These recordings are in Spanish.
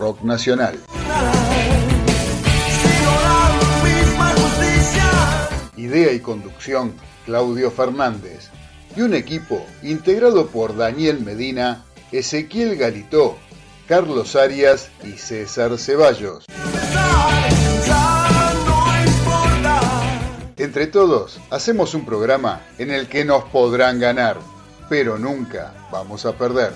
rock nacional. Idea y conducción, Claudio Fernández. Y un equipo integrado por Daniel Medina, Ezequiel Galitó, Carlos Arias y César Ceballos. Entre todos, hacemos un programa en el que nos podrán ganar, pero nunca vamos a perder.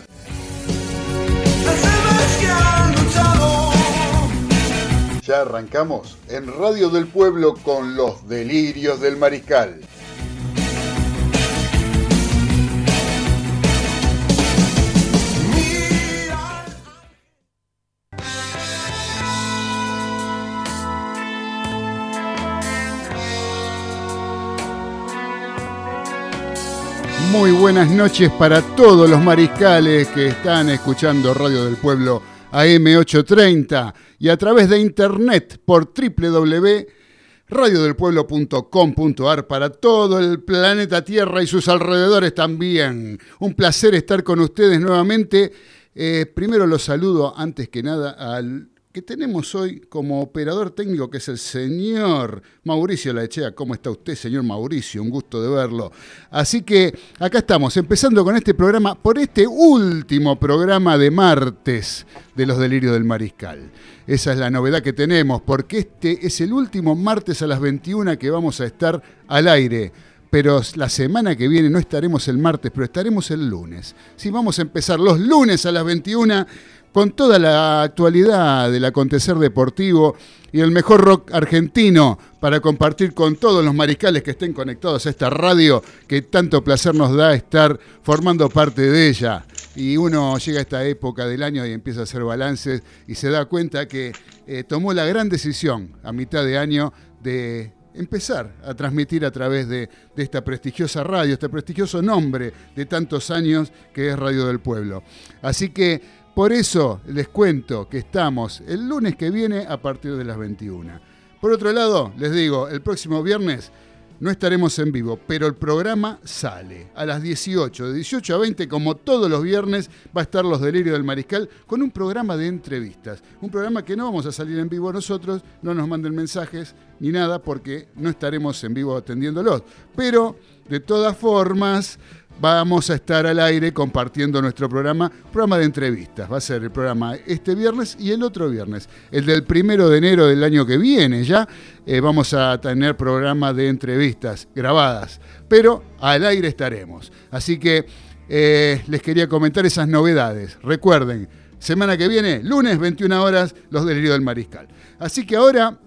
Ya arrancamos en Radio del Pueblo con los delirios del mariscal. Muy buenas noches para todos los mariscales que están escuchando Radio del Pueblo AM830 y a través de internet por www.radiodelpueblo.com.ar para todo el planeta Tierra y sus alrededores también. Un placer estar con ustedes nuevamente. Eh, primero los saludo antes que nada al que tenemos hoy como operador técnico, que es el señor Mauricio Laechea. ¿Cómo está usted, señor Mauricio? Un gusto de verlo. Así que acá estamos, empezando con este programa, por este último programa de martes de los delirios del mariscal. Esa es la novedad que tenemos, porque este es el último martes a las 21 que vamos a estar al aire pero la semana que viene no estaremos el martes, pero estaremos el lunes. Sí, vamos a empezar los lunes a las 21 con toda la actualidad del acontecer deportivo y el mejor rock argentino para compartir con todos los mariscales que estén conectados a esta radio que tanto placer nos da estar formando parte de ella. Y uno llega a esta época del año y empieza a hacer balances y se da cuenta que eh, tomó la gran decisión a mitad de año de empezar a transmitir a través de, de, esta prestigiosa radio, este prestigioso nombre de tantos años que es Radio del Pueblo. Así que por eso les cuento que estamos el lunes que viene a partir de las 21. Por otro lado, les digo, el próximo viernes no estaremos en vivo, pero el programa sale a las 18, de 18 a 20, como todos los viernes, va a estar Los Delirios del Mariscal con un programa de entrevistas. Un programa que no vamos a salir en vivo nosotros, no nos manden mensajes ni nada, porque no estaremos en vivo atendiéndolos. Pero, de todas formas, vamos a estar al aire compartiendo nuestro programa, programa de entrevistas. Va a ser el programa este viernes y el otro viernes. El del primero de enero del año que viene ya eh, vamos a tener programa de entrevistas grabadas, pero al aire estaremos. Así que eh, les quería comentar esas novedades. Recuerden, semana que viene, lunes 21 horas, los delirios del mariscal. Así que ahora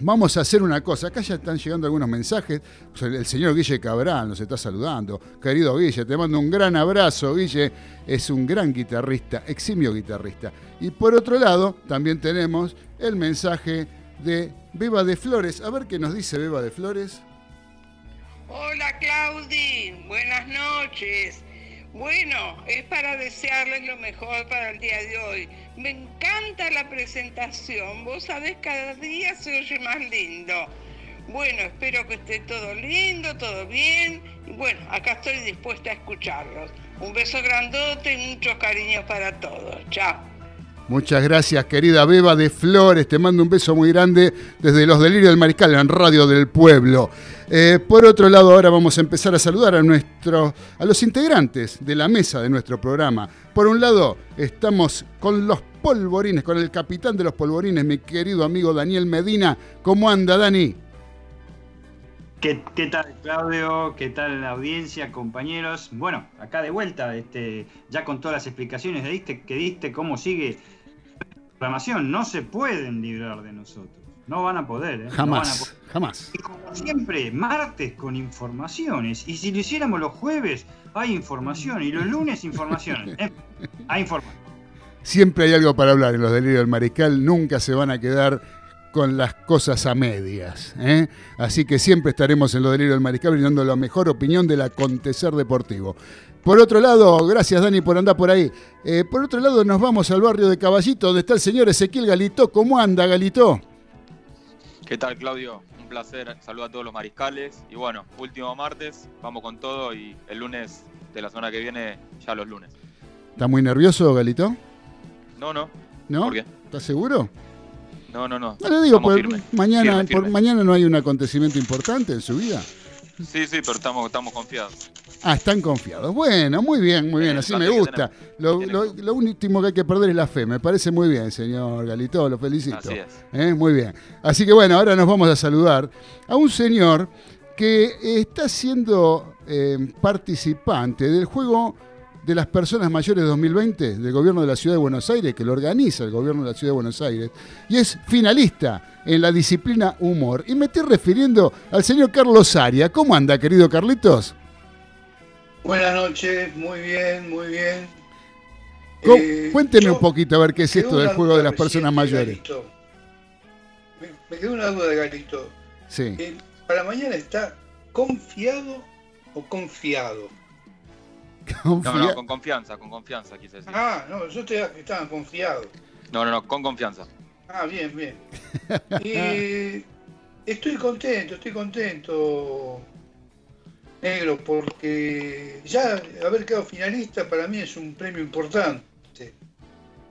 Vamos a hacer una cosa. Acá ya están llegando algunos mensajes. El señor Guille Cabral nos está saludando. Querido Guille, te mando un gran abrazo. Guille es un gran guitarrista, eximio guitarrista. Y por otro lado, también tenemos el mensaje de Beba de Flores. A ver qué nos dice Beba de Flores. Hola Claudi, buenas noches. Bueno, es para desearles lo mejor para el día de hoy. Me encanta la presentación. Vos sabés, cada día se oye más lindo. Bueno, espero que esté todo lindo, todo bien. Bueno, acá estoy dispuesta a escucharlos. Un beso grandote y muchos cariños para todos. Chao. Muchas gracias, querida Beba de Flores. Te mando un beso muy grande desde Los Delirios del Mariscal en Radio del Pueblo. Eh, por otro lado, ahora vamos a empezar a saludar a, nuestro, a los integrantes de la mesa de nuestro programa. Por un lado, estamos con los polvorines, con el capitán de los polvorines, mi querido amigo Daniel Medina. ¿Cómo anda, Dani? ¿Qué, tal, Claudio? ¿Qué tal la audiencia, compañeros? Bueno, acá de vuelta, este, ya con todas las explicaciones que que diste cómo sigue programación, no se pueden librar de nosotros. No van a poder, ¿eh? Jamás, jamás. Y como siempre, martes con informaciones. Y si lo hiciéramos los jueves, hay información. Y los lunes, información. ¿eh? Hay información. Siempre hay algo para hablar en los delirios del mariscal. Nunca se van a quedar con las cosas a medias. ¿eh? Así que siempre estaremos en los delirios del mariscal brindando la mejor opinión del acontecer deportivo. Por otro lado, gracias Dani por andar por ahí. Eh, por otro lado, nos vamos al barrio de Caballito, donde está el señor Ezequiel Galito. ¿Cómo anda, Galito? ¿Qué tal, Claudio? Un placer. Saludo a todos los mariscales. Y bueno, último martes, vamos con todo y el lunes de la semana que viene, ya los lunes. ¿Está muy nervioso, Galito? No, no. ¿No? ¿Por qué? ¿Estás seguro? No, no, no. No le digo, por- mañana, Firme, por firme. mañana no hay un acontecimiento importante en su vida. Sí, sí, pero estamos, estamos confiados. Ah, están confiados. Bueno, muy bien, muy bien, El así me gusta. Lo, lo último que hay que perder es la fe. Me parece muy bien, señor Galito, lo felicito. Así es. ¿Eh? Muy bien. Así que bueno, ahora nos vamos a saludar a un señor que está siendo eh, participante del juego de las personas mayores 2020 del gobierno de la ciudad de Buenos Aires, que lo organiza el gobierno de la ciudad de Buenos Aires, y es finalista en la disciplina humor. Y me estoy refiriendo al señor Carlos Aria. ¿Cómo anda, querido Carlitos? Buenas noches, muy bien, muy bien. Eh, Cuénteme un poquito a ver qué es esto del juego de las personas mayores. Galito. Me, me quedó una duda de Galito. Sí. Eh, ¿Para mañana está confiado o confiado? No, Confía- no, con confianza, con confianza, quise decir. Ah, no, yo te que estaban confiados. No, no, no, con confianza. Ah, bien, bien. Eh, estoy contento, estoy contento, negro, porque ya haber quedado finalista para mí es un premio importante.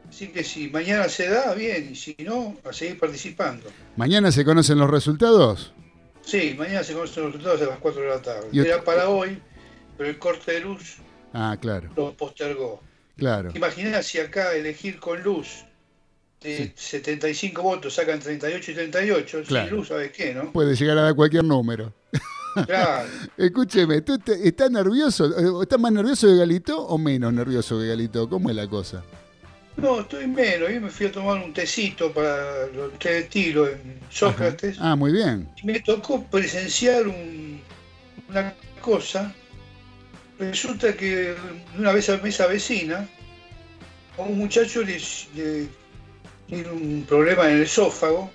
Así que si mañana se da, bien, y si no, a seguir participando. ¿Mañana se conocen los resultados? Sí, mañana se conocen los resultados a las 4 de la tarde. Y Era para hoy, pero el corte de luz Ah, claro, lo postergó. claro. Imaginás si acá elegir con luz de Sí. 75 votos sacan 38 y 38, Claro. sin luz, ¿sabes qué, no? Puede llegar a dar cualquier número. Claro. Escúcheme, ¿tú te- estás nervioso? Eh, ¿Estás más nervioso que Galito o menos nervioso que Galito? ¿Cómo es la cosa? No, estoy menos. Yo me fui a tomar un tecito para los té de tiro en Sócrates. Ah, muy bien. Y me tocó presenciar un- una cosa. Resulta que una vez a mesa vecina, a un muchacho le, le- tiene un problema en el esófago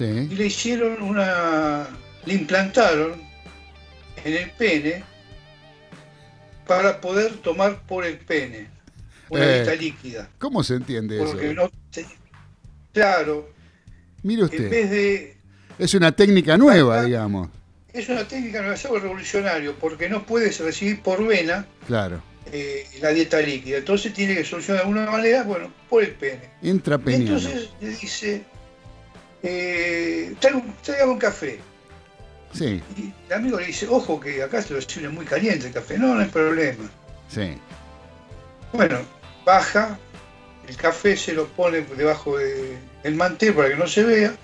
y le hicieron una. le implantaron en el pene para poder tomar por el pene una Eh, dieta líquida. ¿Cómo se entiende eso? Porque no. te- Claro, Mire en usted, vez de. es una técnica nueva, digamos. Es una técnica no algo revolucionario porque no puedes recibir por vena Claro. eh, la dieta líquida. Entonces tiene que solucionar de alguna manera, bueno, por el pene. Y Intrapeniano. entonces le dice, eh, "Traiga un café. Sí, Y el amigo le dice, ojo que acá se lo sirve muy caliente el café. No, no hay problema. sí. Bueno, baja, el café se lo pone debajo del mantel para que no se vea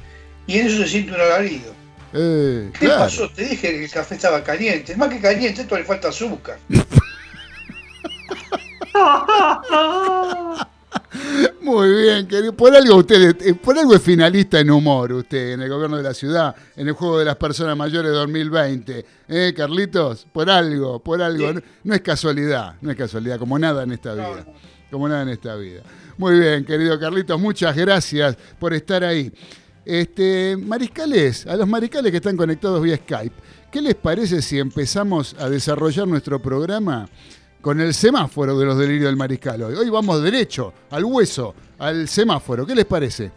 y en eso se siente un alarido. Eh, ¿Qué claro. pasó? Te dije que el café estaba caliente. Más que caliente, esto le falta azúcar. Muy bien, querido. Por algo usted, eh, por algo es finalista en humor usted, en el gobierno de la ciudad, en el juego de las personas mayores 2020. ¿Eh, Carlitos? Por algo, por algo. Sí. No, no es casualidad, no es casualidad, como nada en esta vida. Como nada en esta vida. Muy bien, querido Carlitos, muchas gracias por estar ahí. Este, mariscales, a los mariscales que están conectados vía Skype, ¿qué les parece si empezamos a desarrollar nuestro programa con el semáforo de los delirios del mariscal hoy? Hoy vamos derecho, al hueso, al semáforo. ¿Qué les parece?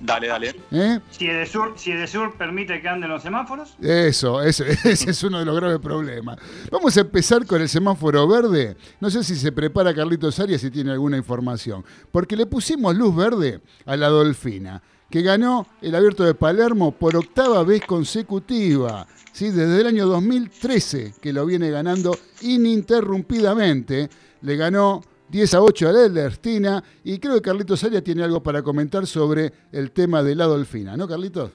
Dale, dale. ¿Eh? Si Edesur, si Edesur permite que anden los semáforos, Eso, eso, ese es uno de los graves problemas. Vamos a empezar con el semáforo verde. No sé si se prepara Carlitos Arias si tiene alguna información. Porque le pusimos luz verde a la Dolfina, que ganó el abierto de Palermo por octava vez consecutiva. ¿sí? Desde el año 2013 que lo viene ganando ininterrumpidamente. Le ganó 10 a 8 a Ernestina y creo que Carlitos Arias tiene algo para comentar sobre el tema de la Dolfina, ¿no, Carlitos?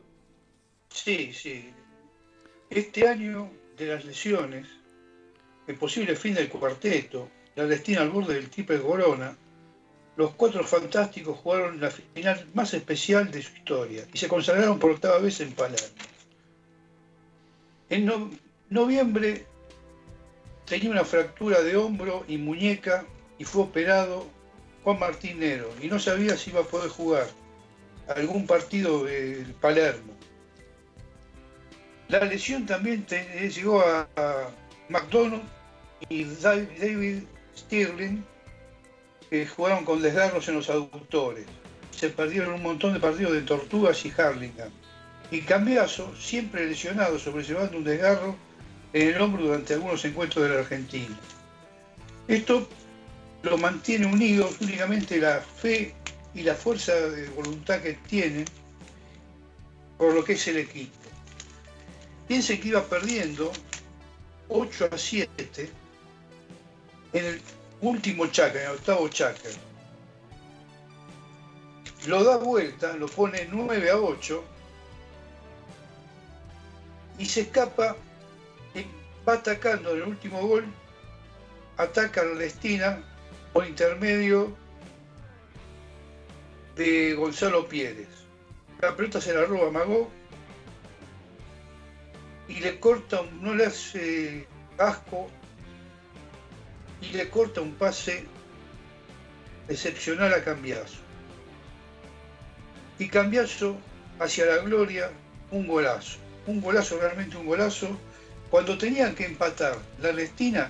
Sí, sí. Este año de las lesiones, el posible fin del cuarteto, la destina al borde del triple corona, los cuatro fantásticos jugaron la final más especial de su historia y se consagraron por octava vez en Palermo. En no- noviembre tenía una fractura de hombro y muñeca y fue operado Juan Martín Nero y no sabía si iba a poder jugar algún partido del Palermo. La lesión también te- llegó a, a McDonald y David Stirling, jugaron con desgarros en los aductores. Se perdieron un montón de partidos de Tortugas y Harlingham. Y Cambiaso, siempre lesionado, sobrellevando un desgarro en el hombro durante algunos encuentros de la Argentina. Esto lo mantiene unido únicamente la fe y la fuerza de voluntad que tienen por lo que es el equipo. Piense que iba perdiendo 8 a 7 en el último chaca, en el octavo chaca. Lo da vuelta, lo pone 9 a 8 y se escapa va atacando en el último gol, ataca a Lestina por intermedio de Gonzalo Pérez. La pelota se la roba Magó y le corta, no le hace asco y le corta un pase excepcional a Cambiazo. Y Cambiazo hacia la gloria, un golazo. Un golazo, realmente un golazo. Cuando tenían que empatar la Lestina,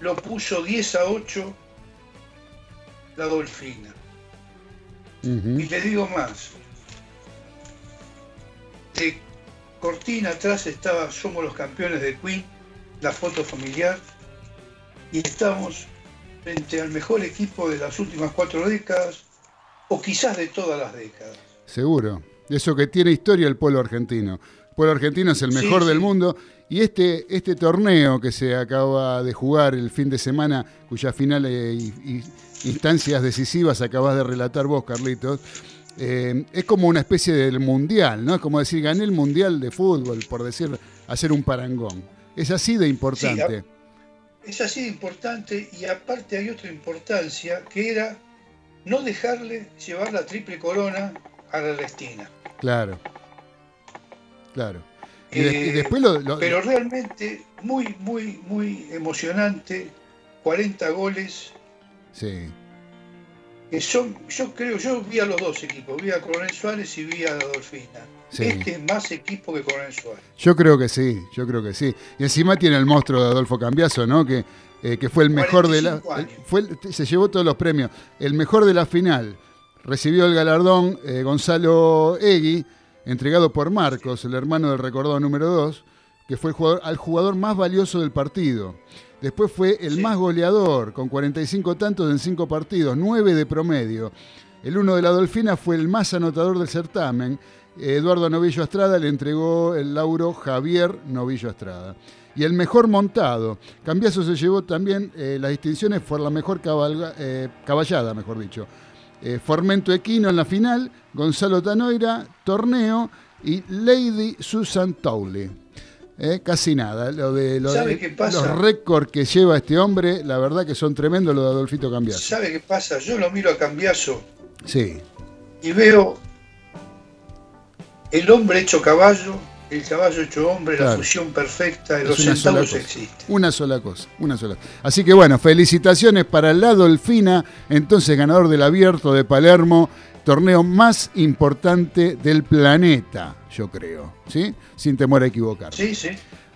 lo puso 10 a 8 la Dolfina. Y te digo más. De cortina atrás estaba Somos los campeones de Queen, la foto familiar, y estamos frente al mejor equipo de las últimas cuatro décadas, o quizás de todas las décadas. Seguro. Eso que tiene historia el pueblo argentino. El pueblo argentino es el mejor del mundo y este, este torneo que se acaba de jugar el fin de semana, cuya final y, instancias decisivas acabas de relatar vos, Carlitos, eh, es como una especie del mundial, ¿no? Es como decir, gané el mundial de fútbol, por decir, hacer un parangón. Es así de importante. Es así de importante y aparte hay otra importancia que era no dejarle llevar la triple corona a la Lestina. Claro, claro. Y, eh, después lo, Pero realmente muy, muy, muy emocionante. 40 goles. Sí. Que son, yo creo, yo vi a los dos equipos, vi a Coronel Suárez y vi a Dolfina. Este es más equipo que Coronel Suárez. Yo creo que sí, yo creo que sí. Y encima tiene el monstruo de Adolfo Cambiaso, ¿no? Que, eh, que fue el mejor de la. fue, se llevó todos los premios. El mejor de la final. Recibió el galardón eh, Gonzalo Egui entregado por Marcos, el hermano del recordado número 2, que fue el jugador, al jugador más valioso del partido. Después fue el más goleador, con 45 tantos en 5 partidos, 9 de promedio. El uno de la Dolfina fue el más anotador del certamen. Eduardo Novillo Estrada le entregó el lauro Javier Novillo Estrada. Y el mejor montado. Cambiazo se llevó también eh, las distinciones por la mejor eh, caballada, mejor dicho. Eh, Formento Equino en la final, Gonzalo Tanoira, torneo y Lady Susan Towley. Eh, casi nada. Lo de, los récords que lleva este hombre, la verdad que son tremendos los de Adolfito Cambiazo. ¿Sabe qué pasa? Yo lo miro a Cambiazo. Sí. Y veo el hombre hecho caballo el caballo hecho hombre, la fusión perfecta, de los centavos existe. Una sola cosa, una sola. Así que bueno, felicitaciones para la Dolfina, entonces ganador del Abierto de Palermo, torneo más importante del planeta, yo creo, ¿sí? Sin temor a equivocar. Sí, sí.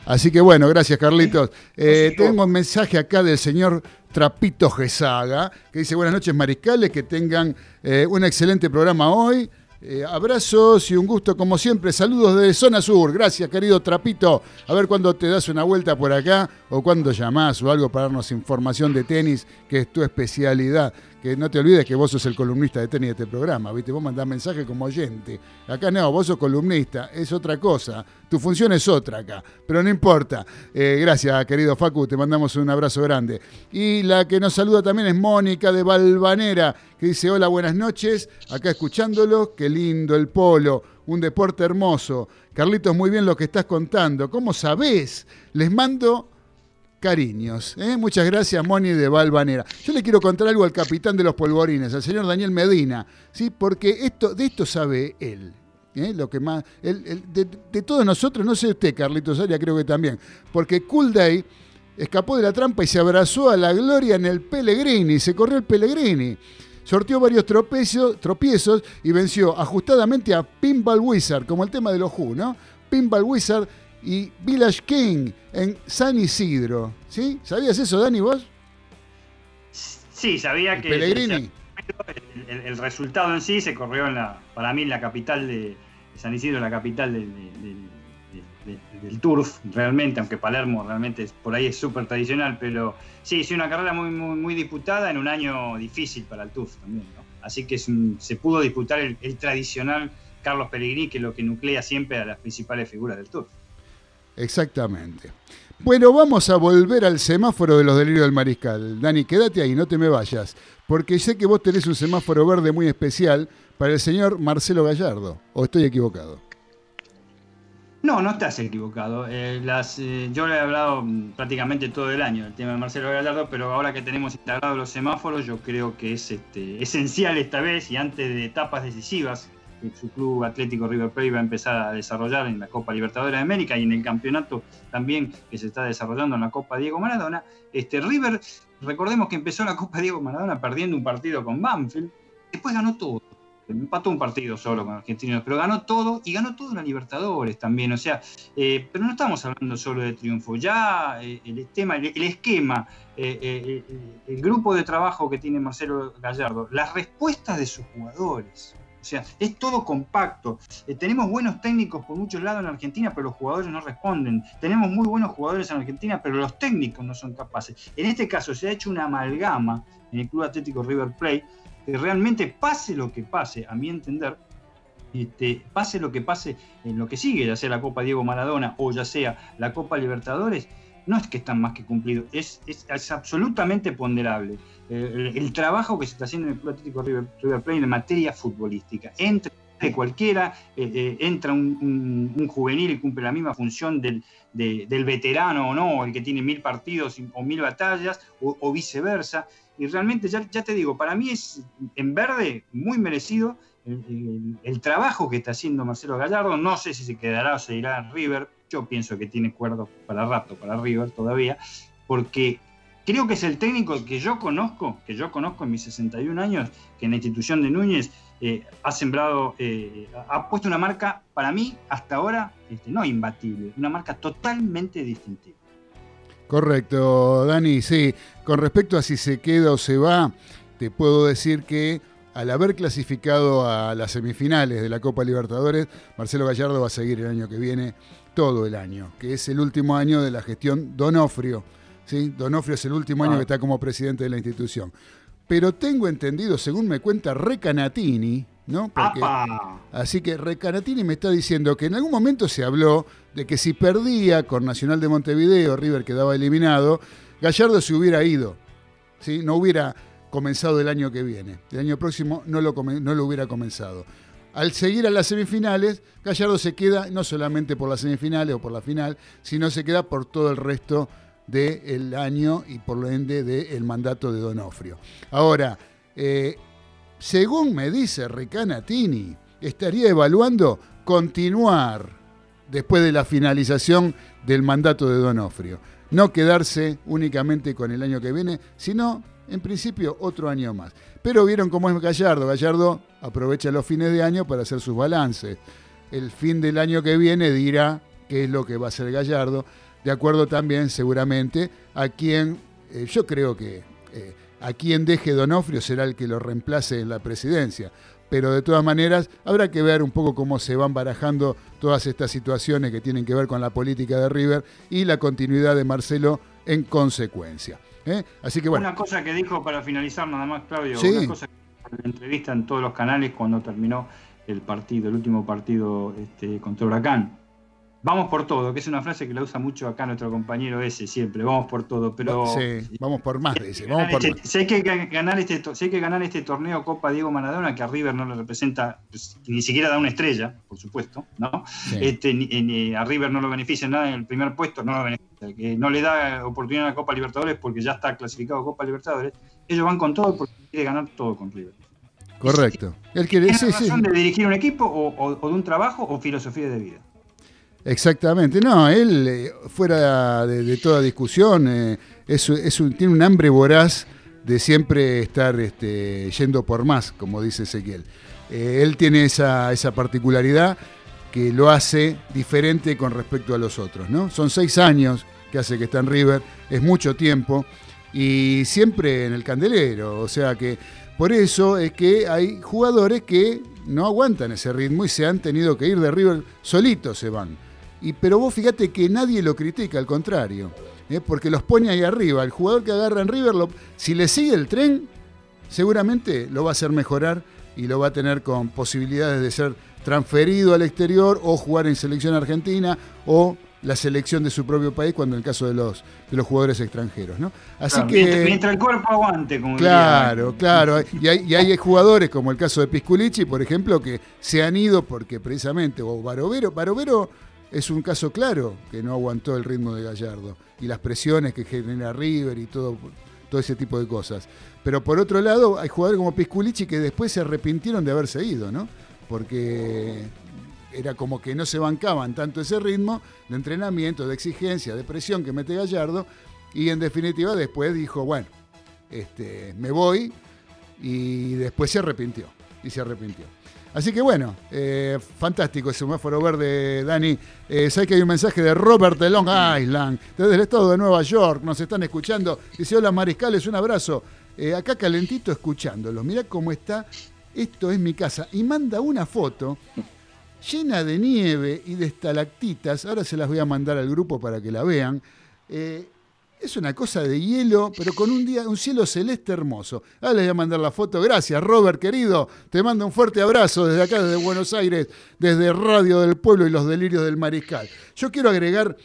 Así que bueno, gracias Carlitos. Eh, tengo un mensaje acá del señor Trapito Gesaga, que dice buenas noches mariscales, que tengan eh, un excelente programa hoy. Eh, abrazos y un gusto como siempre. Saludos desde Zona Sur. Gracias, querido Trapito. A ver cuándo te das una vuelta por acá o cuándo llamás o algo para darnos información de tenis, que es tu especialidad que no te olvides que vos sos el columnista de tenis de este programa, ¿viste? Vos mandás mensaje como oyente. Acá no, vos sos columnista, es otra cosa. Tu función es otra acá, pero no importa. Eh, gracias, querido Facu, te mandamos un abrazo grande. Y la que nos saluda también es Mónica de Balvanera, que dice, hola, buenas noches, acá escuchándolo, qué lindo el polo, un deporte hermoso. Carlitos, muy bien lo que estás contando. ¿Cómo sabés? Les mando cariños. ¿eh? Muchas gracias, Moni de Valvanera. Yo le quiero contar algo al capitán de los polvorines, al señor Daniel Medina, ¿sí? porque esto, de esto sabe él. ¿eh? Lo que más, de, todos nosotros, no sé usted, Carlitos Aria, creo que también, porque Cool Day escapó de la trampa y se abrazó a la gloria en el Pellegrini, se corrió el Pellegrini. Sortió varios tropiezos y venció ajustadamente a Pinball Wizard, como el tema de los Who, ¿no? Pinball Wizard y Village King en San Isidro. ¿Sí? ¿Sabías eso, Dani, vos? Sí, sabía que Pellegrini. El, resultado en sí se corrió en la, para mí en la capital de San Isidro, la capital del, turf, realmente, aunque Palermo realmente por ahí es súper tradicional, pero sí, sí, una carrera muy, muy, muy disputada en un año difícil para el turf también, ¿no? Así que se pudo disputar el, tradicional Carlos Pellegrini, que es lo que nuclea siempre a las principales figuras del Tour. Exactamente. Bueno, vamos a volver al semáforo de los delirios del mariscal. Dani, quédate ahí, no te me vayas, porque sé que vos tenés un semáforo verde muy especial para el señor Marcelo Gallardo, ¿o estoy equivocado? No, no estás equivocado. Eh, las, eh, yo le he hablado mm, prácticamente todo el año del tema de Marcelo Gallardo, pero ahora que tenemos instalados los semáforos, yo creo que es este, esencial esta vez y antes de etapas decisivas que su club Atlético River Plate va a empezar a desarrollar en la Copa Libertadores de América y en el campeonato también que se está desarrollando en la Copa Diego Maradona. Este, River, recordemos que empezó la Copa Diego Maradona perdiendo un partido con Banfield, después ganó todo empató un partido solo con Argentinos, pero ganó todo y ganó todo en la Libertadores también. O sea, eh, pero no estamos hablando solo de triunfo. Ya eh, el, tema, el, esquema, eh, el grupo de trabajo que tiene Marcelo Gallardo, las respuestas de sus jugadores. O sea, es todo compacto. tenemos buenos técnicos por muchos lados en Argentina, pero los jugadores no responden. Tenemos muy buenos jugadores en Argentina, pero los técnicos no son capaces. En este caso se ha hecho una amalgama en el Club Atlético River Plate que realmente pase lo que pase, a mi entender, este, pase lo que pase en lo que sigue, ya sea la Copa Diego Maradona o ya sea la Copa Libertadores, no es que están más que cumplidos, es, absolutamente ponderable. el, trabajo que se está haciendo en el Club Atlético River, Plate en materia futbolística, entre cualquiera, eh, eh, entra un, juvenil y cumple la misma función del, veterano o no, el que tiene mil partidos o mil batallas, o viceversa y realmente, ya, te digo, para mí es en verde muy merecido el, trabajo que está haciendo Marcelo Gallardo. No sé si se quedará o se irá a River. Yo pienso que tiene cuerdo para rato para River todavía, porque creo que es el técnico que yo conozco, que yo conozco en mis 61 años, que en la institución de Núñez eh, ha sembrado, eh, ha puesto una marca para mí hasta ahora este, no imbatible, una marca totalmente distintiva. Correcto, Dani, sí. Con respecto a si se queda o se va, te puedo decir que al haber clasificado a las semifinales de la Copa Libertadores, Marcelo Gallardo va a seguir el año que viene todo el año, que es el último año de la gestión Donofrio. ¿sí? Donofrio es el último año ah. que está como presidente de la institución. Pero tengo entendido, según me cuenta Recanatini, ¿no? así que Recanatini me está diciendo que en algún momento se habló de que si perdía con Nacional de Montevideo, River quedaba eliminado, Gallardo se hubiera ido, ¿sí? no hubiera comenzado el año que viene. El año próximo no lo, no lo hubiera comenzado. Al seguir a las semifinales, Gallardo se queda no solamente por las semifinales o por la final, sino se queda por todo el resto del año y por lo ende del mandato de Donofrio. Ahora, eh, según me dice Recanatini, estaría evaluando continuar después de la finalización del mandato de Donofrio. No quedarse únicamente con el año que viene, sino en principio otro año más. Pero vieron cómo es Gallardo. Gallardo aprovecha los fines de año para hacer sus balances. El fin del año que viene dirá qué es lo que va a hacer Gallardo, de acuerdo también seguramente a quien, eh, yo creo que eh, a quien deje Donofrio será el que lo reemplace en la presidencia. Pero de todas maneras, habrá que ver un poco cómo se van barajando todas estas situaciones que tienen que ver con la política de River y la continuidad de Marcelo en consecuencia. ¿Eh? Así que bueno. Una cosa que dijo para finalizar nada más, Claudio, una cosa que la entrevista en todos los canales cuando terminó el partido, el último partido este, contra Huracán. Vamos por todo, que es una frase que la usa mucho acá nuestro compañero ese siempre, vamos por todo, pero... Sí, vamos por más, dice, vamos por este, Si hay, que ganar este, si hay que ganar este torneo Copa Diego Maradona, que a River no le representa, pues, ni siquiera da una estrella, por supuesto, ¿no? Este, ni, a River no lo beneficia nada en el primer puesto, no lo beneficia, que no le da oportunidad a la Copa Libertadores porque ya está clasificado a Copa Libertadores, ellos van con todo porque quiere ganar todo con River. Correcto. El que, ¿Tiene razón de dirigir un equipo o de un trabajo o filosofía de vida? Exactamente, no, él eh, fuera de, toda discusión eh, tiene un hambre voraz de siempre estar este, yendo por más, como dice Ezequiel. Eh, él tiene esa, esa, particularidad que lo hace diferente con respecto a los otros. ¿no? Son seis años que hace que está en River, es mucho tiempo y siempre en el candelero, o sea que por eso es que hay jugadores que no aguantan ese ritmo y se han tenido que ir de River solitos se van pero vos fíjate que nadie lo critica, al contrario, ¿eh? porque los pone ahí arriba. El jugador que agarra en River, si le sigue el tren, seguramente lo va a hacer mejorar y lo va a tener con posibilidades de ser transferido al exterior o jugar en selección argentina o la selección de su propio país cuando en el caso de los, de los jugadores extranjeros. ¿no? Así que, mientras, el cuerpo aguante, como Claro, claro. Y hay, y hay, jugadores como el caso de Pisculici, por ejemplo, que se han ido porque precisamente, o Barovero, Barovero es un caso claro que no aguantó el ritmo de Gallardo y las presiones que genera River y todo, todo ese tipo de cosas. Pero por otro lado, hay jugadores como Pisculici que después se arrepintieron de haberse ido, ¿no? Porque era como que no se bancaban tanto ese ritmo de entrenamiento, de exigencia, de presión que mete Gallardo, y en definitiva después dijo, bueno, este, me voy, y después se arrepintió, y se arrepintió. Así que bueno, eh, fantástico ese semáforo verde, Dani. Eh, sé que hay un mensaje de Robert de Long Island, desde el estado de Nueva York, nos están escuchando. Dice, hola Mariscales, un abrazo. Eh, acá calentito escuchándolo. Mirá cómo está. Esto es mi casa. Y manda una foto llena de nieve y de estalactitas. Ahora se las voy a mandar al grupo para que la vean. Eh, es una cosa de hielo, pero con un, día, un cielo celeste hermoso. Ahora les voy a mandar la foto. Gracias, Robert, querido. Te mando un fuerte abrazo desde acá, desde Buenos Aires, desde Radio del Pueblo y los Delirios del Mariscal. Yo quiero agregar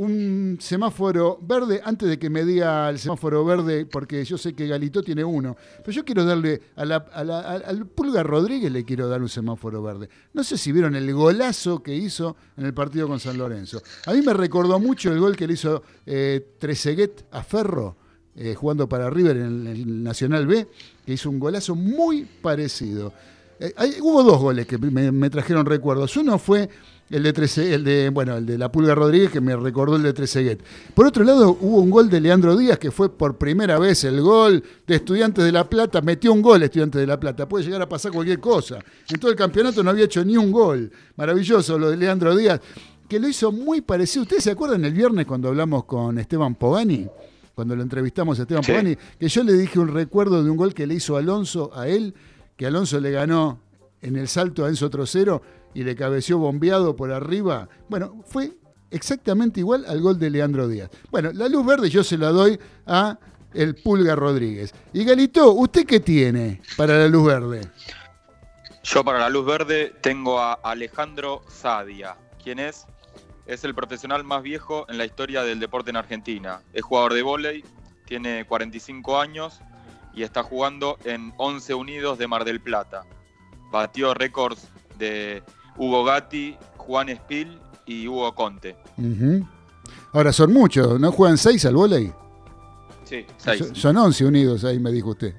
un semáforo verde antes de que me diga el semáforo verde, porque yo sé que Galito tiene uno. Pero yo quiero darle a la, al Pulga Rodríguez, le quiero dar un semáforo verde. No sé si vieron el golazo que hizo en el partido con San Lorenzo. A mí me recordó mucho el gol que le hizo eh, Treseguet a Ferro. Eh, jugando para River en el Nacional B, que hizo un golazo muy parecido. Eh, hubo dos goles que me trajeron recuerdos. Uno fue el de, 13, el de, bueno, el de la Pulga Rodríguez, que me recordó el de Trezeguet. Por otro lado, hubo un gol de Leandro Díaz, que fue por primera vez el gol de Estudiantes de La Plata. Metió un gol Estudiantes de La Plata. Puede llegar a pasar cualquier cosa. En todo el campeonato no había hecho ni un gol. Maravilloso lo de Leandro Díaz, que lo hizo muy parecido. ¿Ustedes se acuerdan el viernes cuando hablamos con Esteban Pogani? Cuando lo entrevistamos a Esteban Pogani, que yo le dije un recuerdo de un gol que le hizo Alonso a él, que Alonso le ganó en el salto a Enzo Trocero y le cabeció bombeado por arriba. Bueno, fue exactamente igual al gol de Leandro Díaz. Bueno, la luz verde yo se la doy a el Pulga Rodríguez. Y Galito, ¿usted qué tiene para la luz verde? Yo para la luz verde tengo a Alejandro Sadia. ¿Quién es? Es el profesional más viejo en la historia del deporte en Argentina. Es jugador de vóley, tiene 45 años y está jugando en 11 Unidos de Mar del Plata. Batió récords de Hugo Gatti, Juan Espil y Hugo Conte. Ahora son muchos, ¿no juegan seis al volei? Sí, seis. Son once unidos ahí, me dijo usted.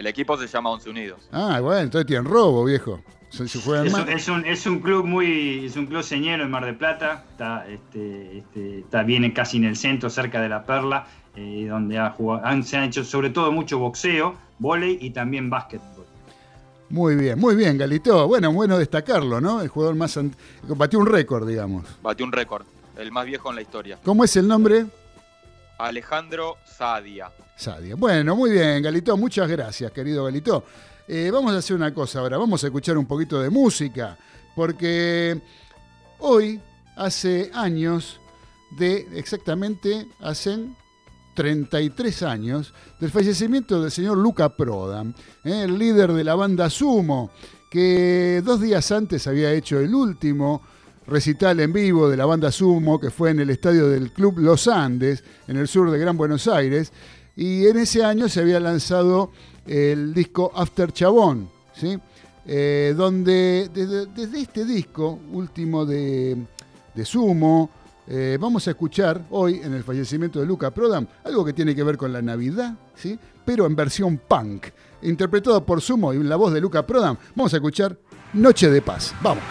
El equipo se llama Once Unidos. Ah, bueno, entonces tienen robo, viejo. es, un, club muy, es un club señero en Mar del Plata, está, este, este, está viene casi en el centro, cerca de la Perla, eh, donde ha jugado, se han hecho sobre todo mucho boxeo, volei y también básquetbol. Muy bien, muy bien, Galito. Bueno, bueno destacarlo, ¿no? El jugador más. Batió un récord, digamos. Batió un récord, el más viejo en la historia. ¿Cómo es el nombre? Alejandro Sadia. Sadia. Bueno, muy bien, Galito. Muchas gracias, querido Galito. Eh, vamos a hacer una cosa ahora. Vamos a escuchar un poquito de música. Porque hoy, hace años, de exactamente, hacen 33 años del fallecimiento del señor Luca Prodan, ¿eh? el líder de la banda Sumo, que dos días antes había hecho el último recital en vivo de la banda Sumo, que fue en el estadio del Club Los Andes, en el sur de Gran Buenos Aires, y en ese año se había lanzado el disco After Chabón, ¿sí? Eh, donde desde, este disco último de, de Sumo, eh, vamos a escuchar hoy, en el fallecimiento de Luca Prodan, algo que tiene que ver con la Navidad, ¿sí? pero en versión punk. Interpretado por Sumo y en la voz de Luca Prodan, vamos a escuchar Noche de Paz. Vamos.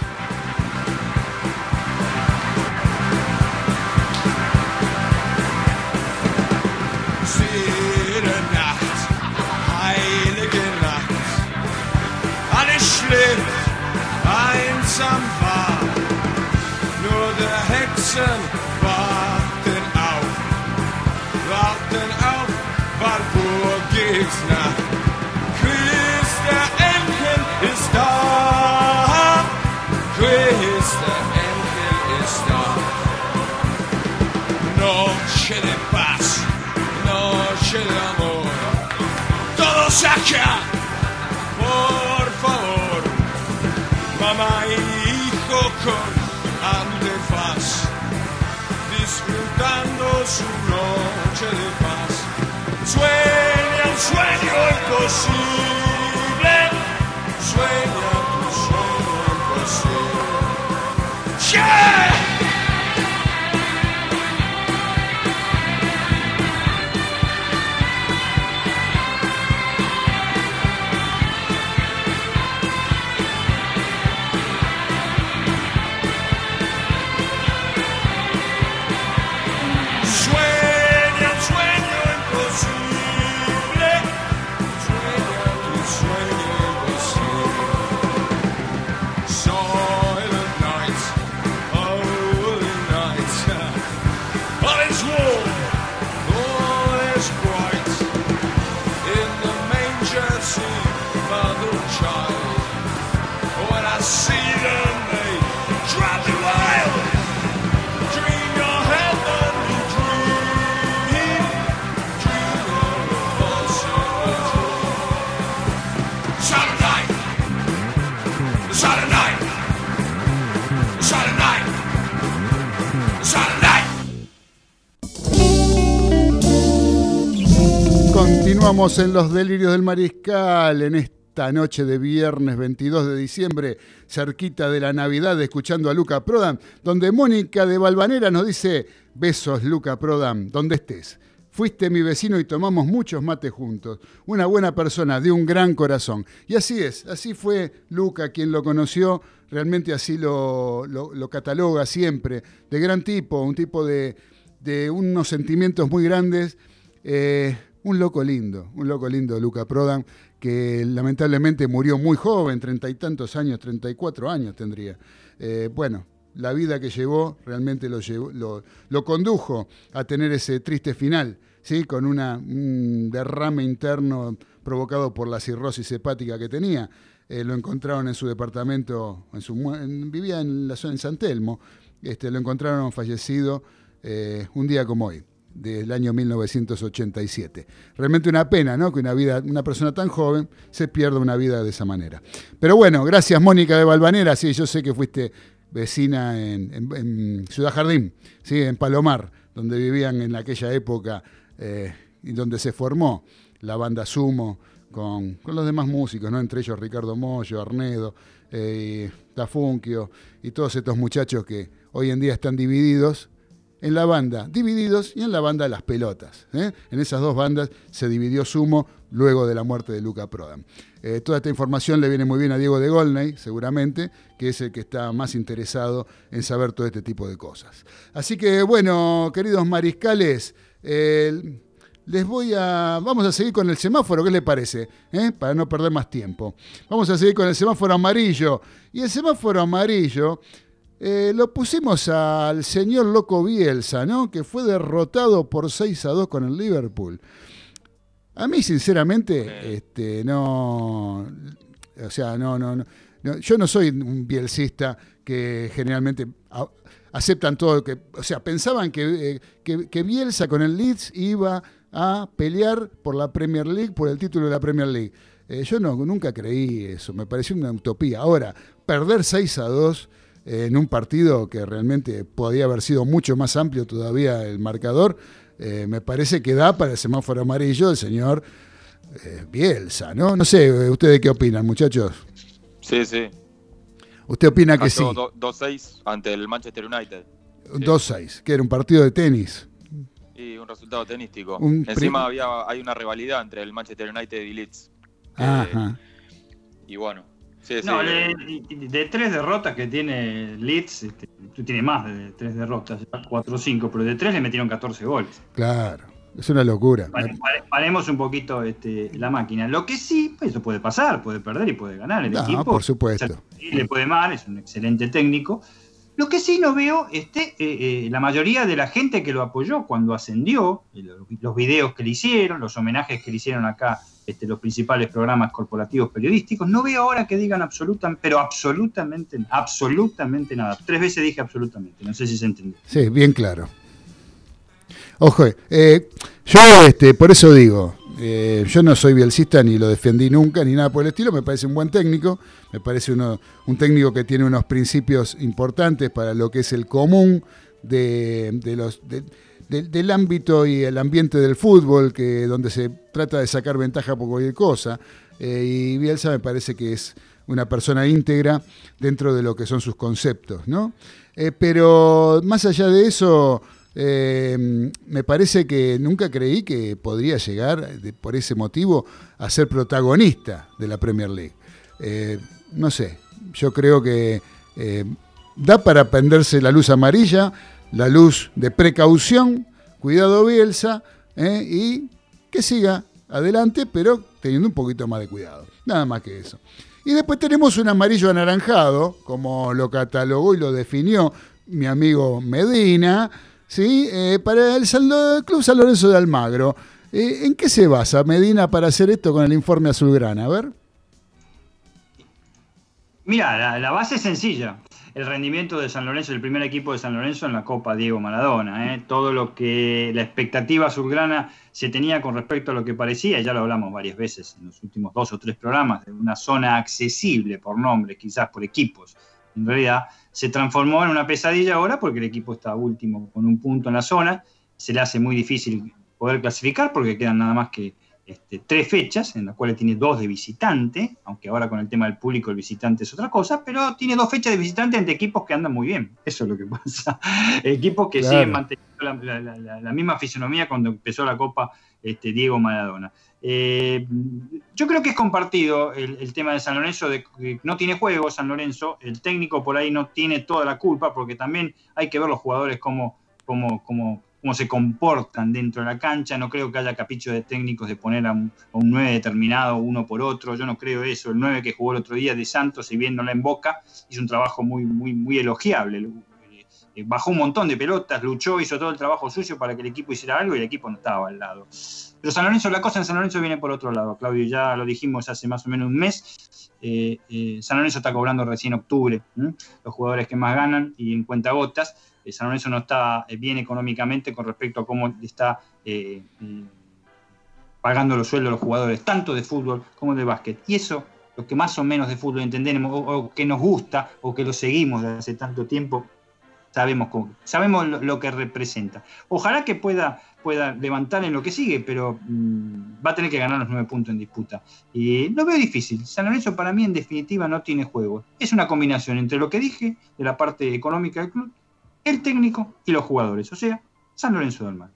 En los delirios del mariscal en esta noche de viernes 22 de diciembre, cerquita de la Navidad, escuchando a Luca Prodan, donde Mónica de Valvanera nos dice, besos Luca Prodan, donde estés. Fuiste mi vecino y tomamos muchos mates juntos. Una buena persona, de un gran corazón. Y así es, así fue Luca quien lo conoció, realmente así lo, lo- lo cataloga siempre. De gran tipo, un tipo de, de unos sentimientos muy grandes. Eh, un loco lindo, un loco lindo, Luca Prodan, que lamentablemente murió muy joven, treinta y tantos años, 34 años tendría. Eh, bueno, la vida que llevó realmente lo, condujo a tener ese triste final, ¿sí? con una, un derrame interno provocado por la cirrosis hepática que tenía. Eh, lo encontraron en su departamento, en su, en- vivía en la zona en San Telmo, este, lo encontraron fallecido eh, un día como hoy del año 1987. Realmente una pena, ¿no? Que una vida, una persona tan joven se pierda una vida de esa manera. Pero bueno, gracias Mónica de Valvanera, sí, yo sé que fuiste vecina en, Ciudad Jardín, sí, en Palomar, donde vivían en aquella época eh, y donde se formó la banda Sumo con, con los demás músicos, ¿no? Entre ellos Ricardo Mollo, Arnedo, eh, Tafunquio y todos estos muchachos que hoy en día están divididos en la banda Divididos y en la banda Las Pelotas. ¿eh? En esas dos bandas se dividió Sumo luego de la muerte de Luca Prodan. Eh, toda esta información le viene muy bien a Diego de Golney, seguramente, que es el que está más interesado en saber todo este tipo de cosas. Así que, bueno, queridos mariscales, eh, les voy a. Vamos a seguir con el semáforo, ¿qué les parece? Para no perder más tiempo. Vamos a seguir con el semáforo amarillo. Y el semáforo amarillo eh, lo pusimos al señor Loco Bielsa, ¿no? Que fue derrotado por 6 a 2 con el Liverpool. A mí, sinceramente, este, no. O sea, no, no, no, no, Yo no soy un bielcista que generalmente a- aceptan todo. Que, o sea, pensaban que, eh, que, que Bielsa con el Leeds iba a pelear por la Premier League, por el título de la Premier League. Eh, yo no, nunca creí eso, me pareció una utopía. Ahora, perder 6 a 2 eh, en un partido que realmente podía haber sido mucho más amplio todavía el marcador, eh, me parece que da para el semáforo amarillo del señor eh, Bielsa, ¿no? No sé, eh, ¿ustedes qué opinan, muchachos? Sí, sí. ¿Usted opina que sí? Cayó do- 2-6 ante el Manchester United. Un 2-6, que era un partido de tenis. Y un resultado tenístico. Un Encima había, hay una rivalidad entre el Manchester United y Leeds. Ajá. Y bueno. Sí, sí. No, de, de tres derrotas que tiene Leeds, este, tú tienes más de tres derrotas, 4 o 5, pero de tres le metieron 14 goles. Claro, es una locura. Pare- pare- Paremos un poquito este, la máquina. Lo que sí, pues, eso puede pasar, puede perder y puede ganar. El No, equipo por supuesto. Sí, le puede mal, es un excelente técnico. Lo que sí no veo, este, eh, eh, la mayoría de la gente que lo apoyó cuando ascendió, lo- los videos que le hicieron, los homenajes que le hicieron acá este, los principales programas corporativos periodísticos, no veo ahora que digan absolutamente, pero absolutamente, absolutamente nada. Tres veces dije absolutamente, no sé si se entendió. Sí, bien claro. Ojo, eh, yo este, por eso digo, Eh, yo no soy bielcista ni lo defendí nunca ni nada por el estilo. Me parece un buen técnico. Me parece uno- un técnico que tiene unos principios importantes para lo que es el común de, de los, de- del ámbito y el ambiente del fútbol, que, donde se trata de sacar ventaja por cualquier cosa. Eh, y Bielsa me parece que es una persona íntegra dentro de lo que son sus conceptos, ¿no? Eh, pero más allá de eso, eh, me parece que nunca creí que podría llegar, por ese motivo, a ser protagonista de la Premier League. No sé, yo creo que da para prenderse la luz amarilla, la luz de precaución, cuidado Bielsa, eh, y que siga adelante, pero teniendo un poquito más de cuidado. Nada más que eso. Y después tenemos un amarillo anaranjado, como lo catalogó y lo definió mi amigo Medina, ¿sí? Eh, para el, Club San Lorenzo de Almagro. Eh, ¿En qué se basa Medina para hacer esto con el informe azulgrana? A ver. Mira, la base es sencilla. El rendimiento de San Lorenzo, el primer equipo de San Lorenzo en la Copa Diego Maradona. ¿eh? Todo lo que la expectativa azulgrana se tenía con respecto a lo que parecía, ya lo hablamos varias veces en los últimos dos o tres programas, de una zona accesible por nombre, quizás por equipos. En realidad se transformó en una pesadilla ahora porque el equipo está último con un punto en la zona. Se le hace muy difícil poder clasificar porque quedan nada más que este, tres fechas, en las cuales tiene dos de visitante, aunque ahora con el tema del público el visitante es otra cosa, pero tiene dos fechas de visitante ante equipos que andan muy bien. Eso es lo que pasa. Equipos que Claro. siguen manteniendo la, la- la- la- la misma fisonomía cuando empezó la Copa este, Diego Maradona. Eh, yo creo que es compartido el, el tema de San Lorenzo, de que no tiene juego San Lorenzo, el técnico por ahí no tiene toda la culpa, porque también hay que ver los jugadores cómo, cómo, cómo, cómo se comportan dentro de la cancha. No creo que haya capricho de técnicos de poner a un, a un 9 determinado uno por otro. Yo no creo eso. El 9 que jugó el otro día de Santos y viéndola en boca, hizo un trabajo muy, muy, muy elogiable. Eh, Bajó un montón de pelotas, luchó, hizo todo el trabajo sucio para que el equipo hiciera algo y el equipo no estaba al lado. Pero San Lorenzo, la cosa en San Lorenzo viene por otro lado, Claudio, ya lo dijimos hace más o menos un mes. Eh, eh, San Lorenzo está cobrando recién octubre, los jugadores que más ganan y en cuentagotas. Eh, San Lorenzo no está eh, bien económicamente con respecto a cómo está eh, eh, pagando los sueldos de los jugadores, tanto de fútbol como de básquet. Y eso, lo que más o menos de fútbol entendemos, o, que nos gusta, o que lo seguimos desde hace tanto tiempo, sabemos, cómo- sabemos lo, lo que representa. Ojalá que pueda, pueda levantar en lo que sigue, pero mm, va a tener que ganar los nueve puntos en disputa. Y lo veo difícil. San Lorenzo para mí en definitiva no tiene juego. Es una combinación entre lo que dije de la parte económica del club, el técnico y los jugadores. O sea, San Lorenzo del Mar.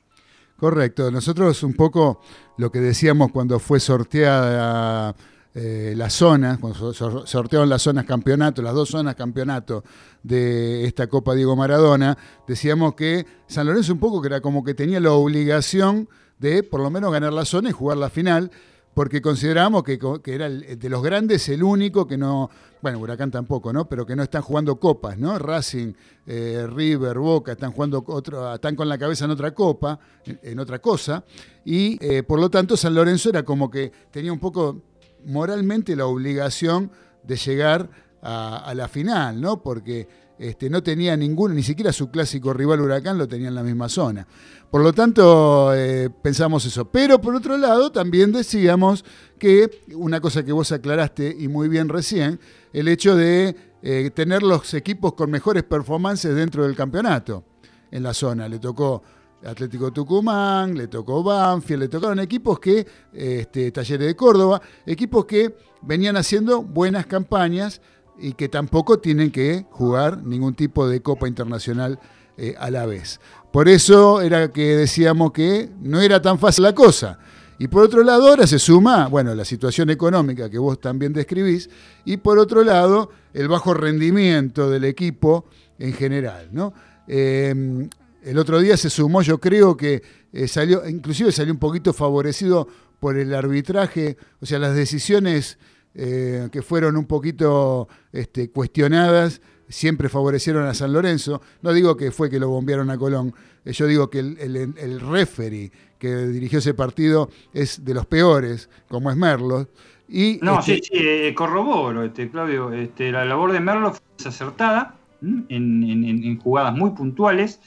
Correcto. Nosotros un poco lo que decíamos cuando fue sorteada eh, la zona, cuando sor- sortearon las zonas campeonato, las dos zonas campeonato de esta Copa Diego Maradona, decíamos que San Lorenzo un poco que era como que tenía la obligación de por lo menos ganar la zona y jugar la final, porque considerábamos que, era el- de los grandes el único que no, bueno, Huracán tampoco, ¿no? Pero que no están jugando copas, ¿no? Racing, eh, River, Boca, están jugando otro, están con la cabeza en otra copa, en, en otra cosa, y eh, por lo tanto San Lorenzo era como que tenía un poco moralmente la obligación de llegar a, a la final, ¿no? Porque este, no tenía ninguno, ni siquiera su clásico rival Huracán lo tenía en la misma zona. Por lo tanto, eh, pensamos eso. Pero por otro lado, también decíamos que una cosa que vos aclaraste y muy bien recién, el hecho de eh, tener los equipos con mejores performances dentro del campeonato en la zona. Le tocó Atlético Tucumán, le tocó Banfield, le tocaron equipos que, este, Talleres de Córdoba, equipos que venían haciendo buenas campañas y que tampoco tienen que jugar ningún tipo de Copa Internacional eh, a la vez. Por eso era que decíamos que no era tan fácil la cosa. Y por otro lado, ahora se suma, bueno, la situación económica que vos también describís, y por otro lado, el bajo rendimiento del equipo en general, ¿no? Eh, el otro día se sumó, yo creo que eh, salió, inclusive salió un poquito favorecido por el arbitraje, o sea, las decisiones eh, que fueron un poquito este, cuestionadas siempre favorecieron a San Lorenzo. No digo que fue que lo bombearon a Colón, eh, yo digo que el, el, el referee que dirigió ese partido es de los peores, como es Merlo. Y, No, este, sí, sí, eh, corroboro, este, Claudio. Este, la labor de Merlo fue desacertada en, en- jugadas muy puntuales,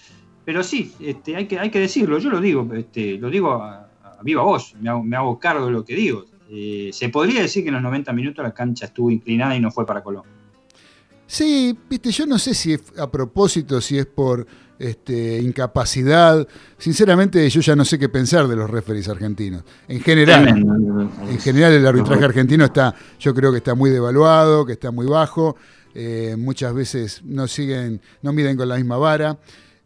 pero sí, este, hay, que, hay que decirlo, yo lo digo, este, lo digo a- viva voz, me hago, me hago cargo de lo que digo. Eh, se podría decir que en los 90 minutos la cancha estuvo inclinada y no fue para Colón. Sí, viste, yo no sé si es a propósito, si es por este, incapacidad. Sinceramente, yo ya no sé qué pensar de los referees argentinos. En general, Tremendo. en general el arbitraje argentino está, yo creo que está muy devaluado, que está muy bajo. eh, muchas veces no siguen, no miden con la misma vara.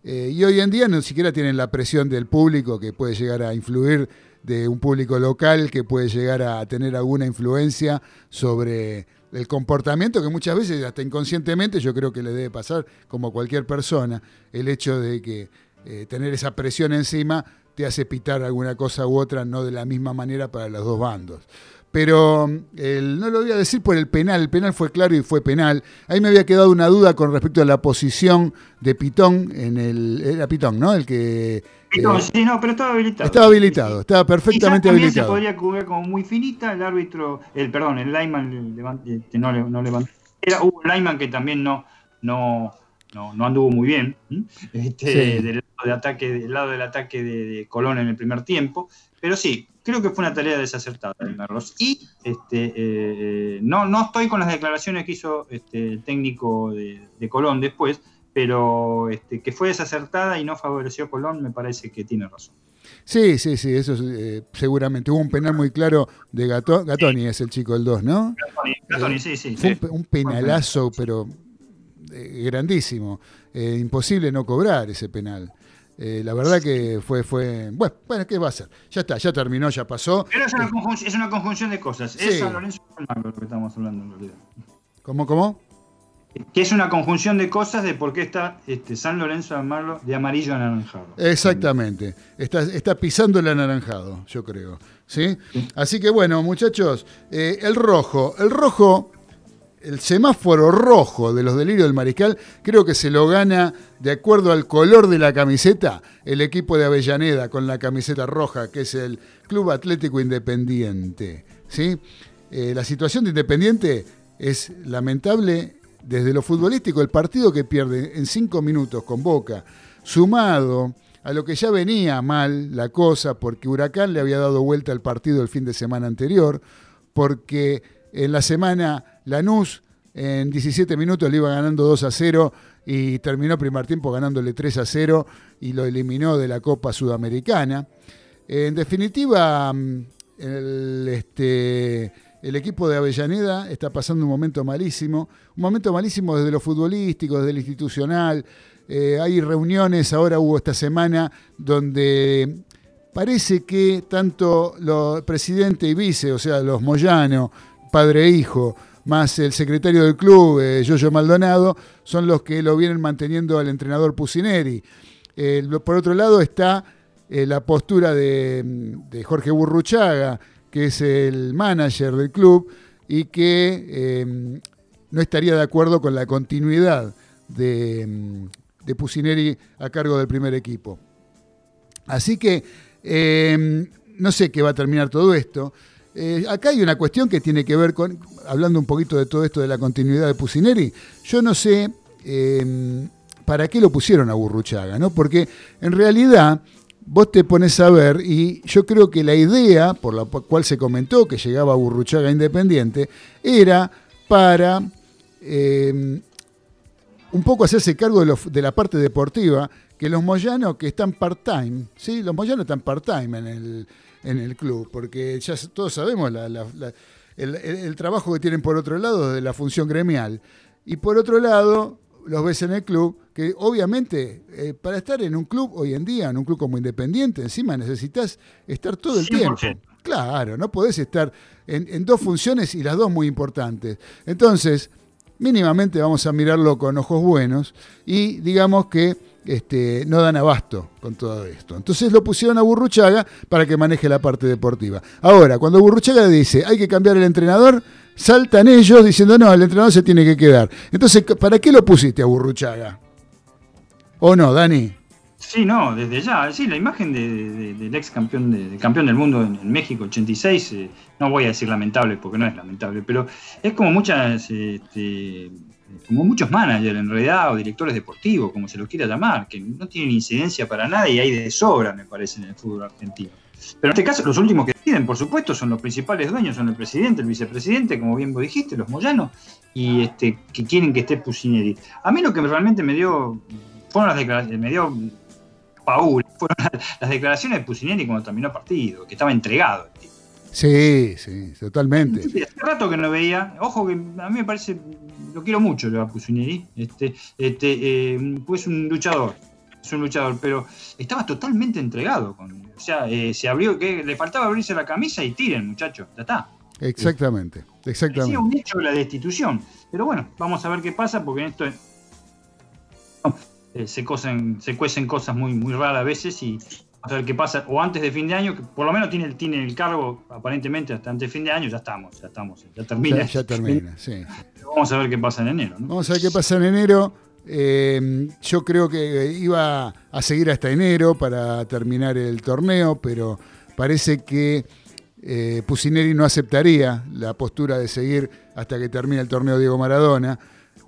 eh, y hoy en día no siquiera tienen la presión del público que puede llegar a influir, de un público local que puede llegar a tener alguna influencia sobre el comportamiento que muchas veces, hasta inconscientemente, yo creo que le debe pasar como cualquier persona, el hecho de que eh, tener esa presión encima te hace pitar alguna cosa u otra, no de la misma manera para los dos bandos. Pero no lo voy a decir por el penal, el penal fue claro y fue penal. Ahí me había quedado una duda con respecto a la posición de Pitón en el. Era Pitón, ¿no? El que. Eh, sí, no, pero estaba habilitado. estaba habilitado, estaba perfectamente también habilitado. se podría cubrir como muy finita, el árbitro, el perdón, el lineman este, no, no levantó. Era hubo un lineman que también no, no, no, no anduvo muy bien, este, Sí. del, lado de ataque, del lado del ataque de, de Colón en el primer tiempo. Pero sí, creo que fue una tarea desacertada de Merlos. Y este, eh, eh, no, no estoy con las declaraciones que hizo este, el técnico de, de Colón después, pero este, que fue desacertada y no favoreció a Colón, me parece que tiene razón. Sí, sí, sí, eso es, eh, seguramente. Hubo un penal muy claro de Gato, Gatoni, es el chico del 2, ¿no? Gatoni, sí, sí. Fue un, pe- un penalazo, pero eh, grandísimo. Eh, imposible no cobrar ese penal. Eh, la verdad que fue, fue. Bueno, bueno, ¿qué va a hacer? Ya está, ya terminó, ya pasó. Pero es una, conjunción, es una conjunción de cosas. Sí. Es San Lorenzo lo que estamos hablando en realidad. ¿Cómo, cómo? Que es una conjunción de cosas de por qué está este, San Lorenzo de Marlo de amarillo anaranjado. Exactamente. Está, está pisando el anaranjado, yo creo. ¿Sí? Así que bueno, muchachos, eh, el rojo, el rojo, el semáforo rojo de los delirios del mariscal, creo que se lo gana de acuerdo al color de la camiseta el equipo de Avellaneda con la camiseta roja, que es el Club Atlético Independiente. ¿sí? Eh, la situación de Independiente es lamentable desde lo futbolístico, el partido que pierde en cinco minutos con Boca, sumado a lo que ya venía mal la cosa, porque Huracán le había dado vuelta al partido el fin de semana anterior, porque en la semana Lanús en 17 minutos le iba ganando 2 a 0 y terminó primer tiempo ganándole 3 a 0 y lo eliminó de la Copa Sudamericana. En definitiva, mm, el, este, el equipo de Avellaneda está pasando un momento malísimo, un momento malísimo desde lo futbolístico, desde lo institucional. Eh, hay reuniones, ahora hubo esta semana, donde parece que tanto los presidente y vice, o sea, los Moyano, padre e hijo, más el secretario del club, eh, Maldonado, son los que lo vienen manteniendo al entrenador Pusineri. Eh, por otro lado está eh, la postura de Jorge Burruchaga, que es el manager del club y que eh, no estaría de acuerdo con la continuidad de, mm, de Pusineri a cargo del primer equipo. Así que eh, no sé qué va a terminar todo esto. Eh, acá hay una cuestión que tiene que ver con, hablando un poquito de todo esto de la continuidad de Pusineri, yo no sé para qué lo pusieron a Burruchaga, ¿no? Porque en realidad vos te pones a ver y yo creo que la idea por la cual se comentó que llegaba Burruchaga Independiente era para eh, un poco hacerse cargo de, la parte deportiva, que los Moyanos que están part-time, ¿sí? los Moyanos están part-time en el, en el club, porque ya todos sabemos el- el trabajo que tienen por otro lado de la función gremial. Y por otro lado, los ves en el club, que obviamente eh, para estar en un club hoy en día, en un club como Independiente, encima necesitas estar todo el 100%. tiempo. Claro, no podés estar en, en dos funciones y las dos muy importantes. Entonces, mínimamente vamos a mirarlo con ojos buenos y digamos que este, no dan abasto con todo esto. Entonces lo pusieron a Burruchaga para que maneje la parte deportiva. Ahora, cuando Burruchaga dice hay que cambiar el entrenador, saltan ellos diciendo no, el entrenador se tiene que quedar. Entonces, ¿para qué lo pusiste a Burruchaga? ¿O no, Dani? Sí, no, desde ya. Sí, la imagen de- de- del ex campeón, de, del campeón del mundo en, México 86, eh, no voy a decir lamentable porque no es lamentable, pero es como muchas, este, como muchos managers en realidad o directores deportivos, como se los quiera llamar, que no tienen incidencia para nada y hay de sobra, me parece, en el fútbol argentino. Pero en este caso, los últimos que deciden, por supuesto, son los principales dueños, son el presidente, el vicepresidente, como bien vos dijiste, los Moyanos, y este, que quieren que esté Pusineri. A mí lo que realmente me dio, fueron las declaraciones, me dio paura, fueron las, declaraciones de Pusineri cuando terminó el partido, que estaba entregado. el tipo. Sí, sí, totalmente. Hace rato que no veía. Ojo que a mí me parece, lo quiero mucho lo a Pusineri. Este, este, eh, pues un luchador, es un luchador, pero estaba totalmente entregado. Con, o sea, eh, se abrió, que le faltaba abrirse la camisa y tiren, muchachos, ya está. Exactamente, exactamente. un hecho la destitución. Pero bueno, vamos a ver qué pasa, porque en esto no, eh, se, cosen, se cuecen cosas muy, muy raras a veces y a ver qué pasa. O antes de fin de año, que por lo menos tiene, el- tiene el cargo aparentemente hasta antes de fin de año, ya estamos, ya estamos, ya termina. Ya, ya termina, sí. Vamos a ver qué pasa en enero. ¿no? Vamos a ver qué pasa en enero. Eh, yo creo que iba a seguir hasta enero para terminar el torneo, pero parece que eh, Pusineri no aceptaría la postura de seguir hasta que termine el torneo Diego Maradona.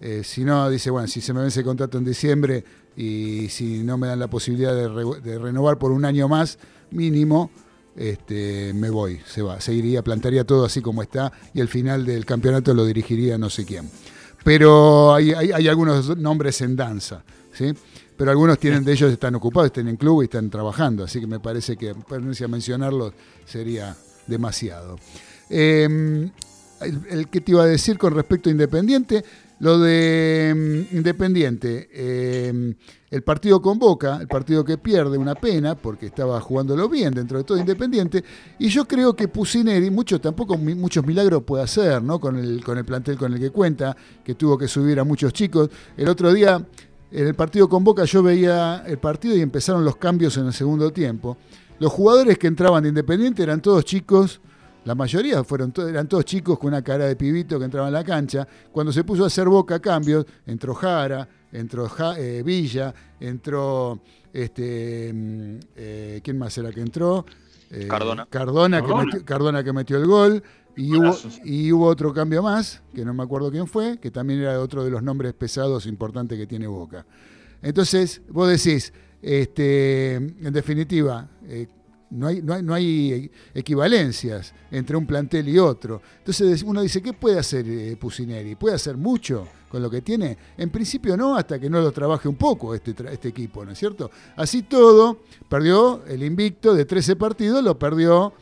Eh, si no, dice, bueno, si se me vence el contrato en diciembre y si no me dan la posibilidad de, re- de renovar por un año más mínimo, este, me voy, se va. Seguiría, plantaría todo así como está y el final del campeonato lo dirigiría no sé quién. Pero hay, hay- algunos nombres en danza, ¿sí? Pero algunos tienen de ellos están ocupados, están en club y están trabajando, así que me parece que a mencionarlos sería demasiado. Eh, el que te iba a decir con respecto a Independiente, lo de mm, Independiente, eh, el partido con Boca, el partido que pierde, una pena, porque estaba jugándolo bien dentro de todo Independiente, y yo creo que Pusineri, mucho, tampoco muchos milagros puede hacer, ¿no? Con el, con el plantel con el que cuenta, que tuvo que subir a muchos chicos. El otro día, en el partido con Boca, yo veía el partido y empezaron los cambios en el segundo tiempo. Los jugadores que entraban de Independiente eran todos chicos, la mayoría fueron to- eran todos chicos con una cara de pibito que entraban a la cancha. Cuando se puso a hacer boca cambios, entró Jara, entró Ja- eh, Villa, entró este mm, eh, ¿quién más era que entró? Eh, Cardona. Cardona, que Cardona. metió, Cardona que metió el gol. Y hubo, y hubo otro cambio más, que no me acuerdo quién fue, que también era otro de los nombres pesados importantes que tiene Boca. Entonces, vos decís, este, en definitiva, eh, no hay, no, hay, no hay equivalencias entre un plantel y otro. Entonces uno dice, ¿qué puede hacer eh, Pusineri? ¿Puede hacer mucho con lo que tiene? En principio no, hasta que no lo trabaje un poco este, este equipo, ¿no es cierto? Así todo, perdió el invicto de 13 partidos, lo perdió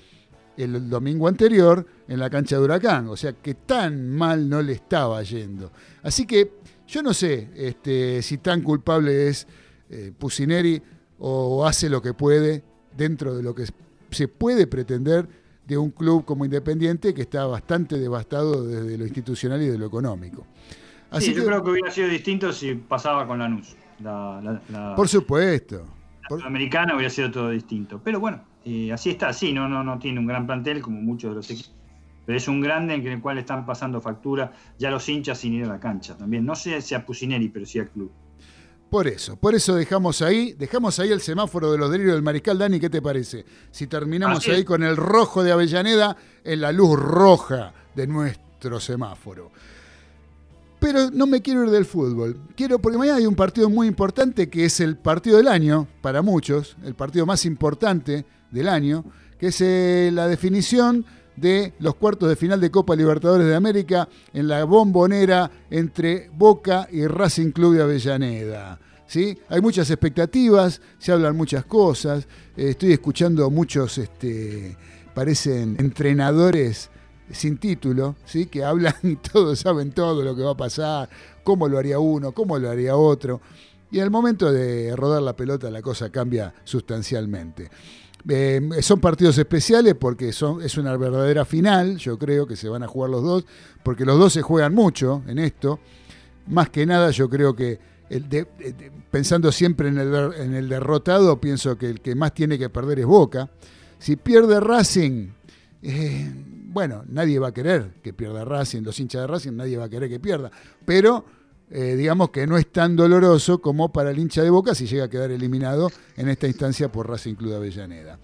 el domingo anterior en la cancha de Huracán. O sea que tan mal no le estaba yendo. Así que yo no sé este, si tan culpable es eh, Pusineri o hace lo que puede dentro de lo que se puede pretender de un club como Independiente que está bastante devastado desde lo institucional y de lo económico. Así Sí, que, yo creo que hubiera sido distinto si pasaba con Lanús. La, la, la, por supuesto. por- Sudamericana hubiera sido todo distinto. Pero bueno, eh, así está, sí, no, no, no tiene un gran plantel como muchos de los equipos. Pero es un grande en el cual están pasando factura ya los hinchas sin ir a la cancha también. No sé si a Pusineri, pero sí al club. Por eso, por eso dejamos ahí, dejamos ahí el semáforo de los delirios del Mariscal Dani, ¿qué te parece? Si terminamos ahí con el rojo de Avellaneda en la luz roja de nuestro semáforo. Pero no me quiero ir del fútbol. Quiero, porque mañana hay un partido muy importante que es el partido del año, para muchos, el partido más importante del año, que es eh, la definición de los cuartos de final de Copa Libertadores de América en la bombonera entre Boca y Racing Club de Avellaneda. ¿Sí? Hay muchas expectativas, se hablan muchas cosas, eh, estoy escuchando muchos, este, parecen entrenadores sin título, ¿sí? que hablan y todos saben todo lo que va a pasar, cómo lo haría uno, cómo lo haría otro. Y el momento de rodar la pelota la cosa cambia sustancialmente. Eh, son partidos especiales porque son, es una verdadera final, yo creo que se van a jugar los dos, porque los dos se juegan mucho en esto. Más que nada yo creo que, pensando siempre en el, der- en el derrotado, pienso que el que más tiene que perder es Boca. Si pierde Racing, eh, bueno, nadie va a querer que pierda Racing, los hinchas de Racing, nadie va a querer que pierda. Pero eh, digamos que no es tan doloroso como para el hincha de Boca si llega a quedar eliminado en esta instancia por Racing Club de Avellaneda.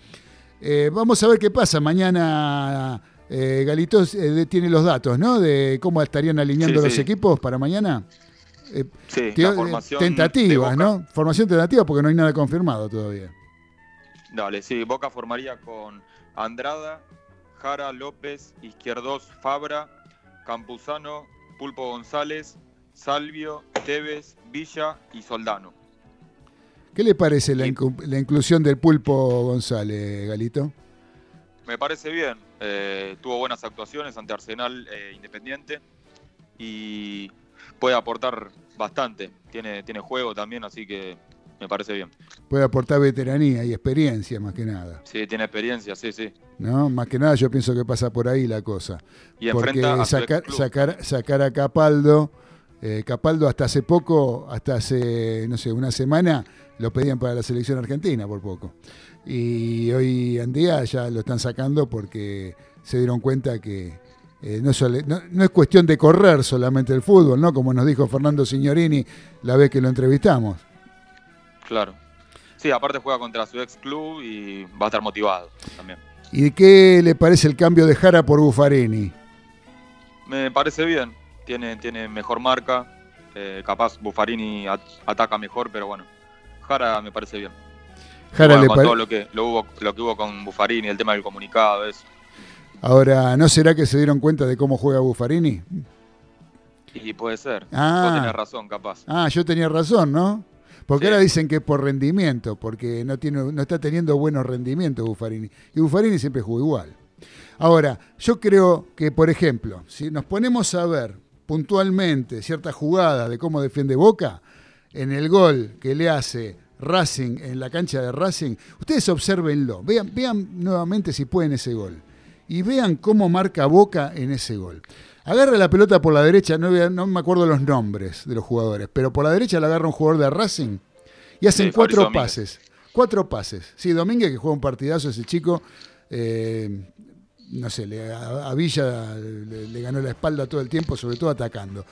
Eh, vamos a ver qué pasa. Mañana eh, Galitos tiene los datos, ¿no? De cómo estarían alineando Sí, los sí. equipos para mañana. Sí, la formación tentativas. ¿no? Formación tentativa porque no hay nada confirmado todavía. Dale, sí, Boca formaría con Andrada, Jara, López, Izquierdos, Fabra, Campuzano, Pulpo González, Salvio, Tevez, Villa y Soldano. ¿Qué le parece la, inclusión del Pulpo González, Galito? Me parece bien. eh, tuvo buenas actuaciones ante Arsenal eh, Independiente y puede aportar bastante. Tiene, tiene juego también, así que me parece bien. Puede aportar veteranía y experiencia más que nada. Sí, tiene experiencia, sí, sí. ¿no? Más que nada yo pienso que pasa por ahí la cosa. Y Porque sacar, sacar, sacar a Capaldo, eh, Capaldo hasta hace poco, hasta hace, no sé, una semana, lo pedían para la selección argentina por poco. Y hoy en día ya lo están sacando porque se dieron cuenta que eh, no, sole- no- no es cuestión de correr solamente el fútbol, ¿no? Como nos dijo Fernando Signorini la vez que lo entrevistamos. Claro. Sí, aparte juega contra su ex club y va a estar motivado también. ¿Y qué le parece el cambio de Jara por Buffarini? Me parece bien. Tiene, tiene mejor marca. eh, capaz Buffarini at- ataca mejor, pero bueno. Jara me parece bien. Jara Bueno, le con pare- todo lo que, lo, hubo, lo que hubo con Buffarini, el tema del comunicado, eso. Ahora, ¿no será que se dieron cuenta de cómo juega Buffarini? Y puede ser. Ah. Vos tenés razón, capaz. Ah, yo tenía razón, ¿no? Porque Sí. ahora dicen que es por rendimiento, porque no, tiene, no está teniendo buenos rendimientos Buffarini. Y Buffarini siempre jugó igual. Ahora, yo creo que, por ejemplo, si nos ponemos a ver puntualmente ciertas jugadas de cómo defiende Boca, en el gol que le hace Racing en la cancha de Racing, ustedes obsérvenlo, vean, vean nuevamente si pueden ese gol. Y vean cómo marca Boca en ese gol. Agarra la pelota por la derecha, no, me acuerdo los nombres de los jugadores, pero por la derecha la agarra un jugador de Racing y hacen Sí, cuatro pases. Cuatro pases. Sí, Domínguez que juega un partidazo ese chico. eh, no sé, le- a, a Villa le, le ganó la espalda todo el tiempo, sobre todo atacando.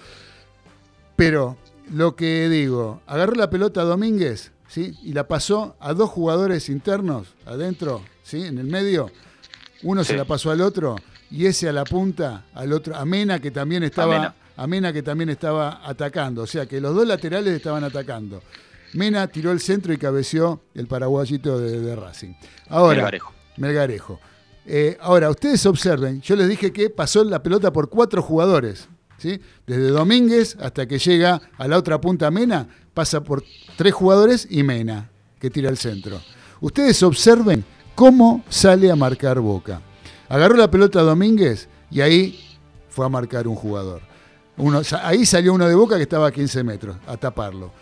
Pero lo que digo, agarró la pelota a Domínguez, ¿sí? Y la pasó a dos jugadores internos adentro, ¿sí? En el medio. Uno se la pasó al otro y ese a la punta, al otro, a Mena que también estaba Mena. a Mena que también estaba atacando, o sea que los dos laterales estaban atacando. Mena tiró el centro y cabeció el paraguayito de, de Racing. Ahora, Melgarejo. Melgarejo. Eh, ahora, ustedes observen, yo les dije que pasó la pelota por cuatro jugadores. ¿sí? Desde Domínguez hasta que llega a la otra punta Mena, pasa por tres jugadores y Mena, que tira el centro. Ustedes observen cómo sale a marcar Boca. Agarró la pelota Domínguez y ahí fue a marcar un jugador. Ahí salió uno de Boca que estaba a 15 metros a taparlo.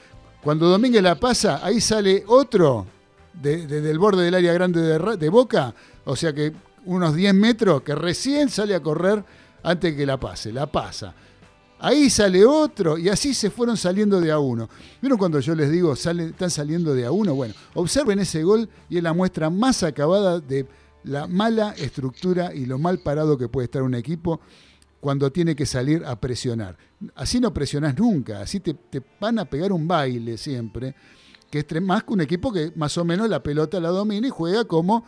Cuando Domínguez la pasa, ahí sale otro de- desde el borde del área grande de, Ra- de Boca, o sea que unos 10 metros, que recién sale a correr antes que la pase, la pasa. Ahí sale otro y así se fueron saliendo de a uno. ¿Vieron cuando yo les digo salen, están saliendo de a uno? Bueno, observen ese gol y es la muestra más acabada de la mala estructura y lo mal parado que puede estar un equipo cuando tiene que salir a presionar. Así no presionás nunca, así te, te van a pegar un baile siempre, que es más que un equipo que más o menos la pelota la domina y juega como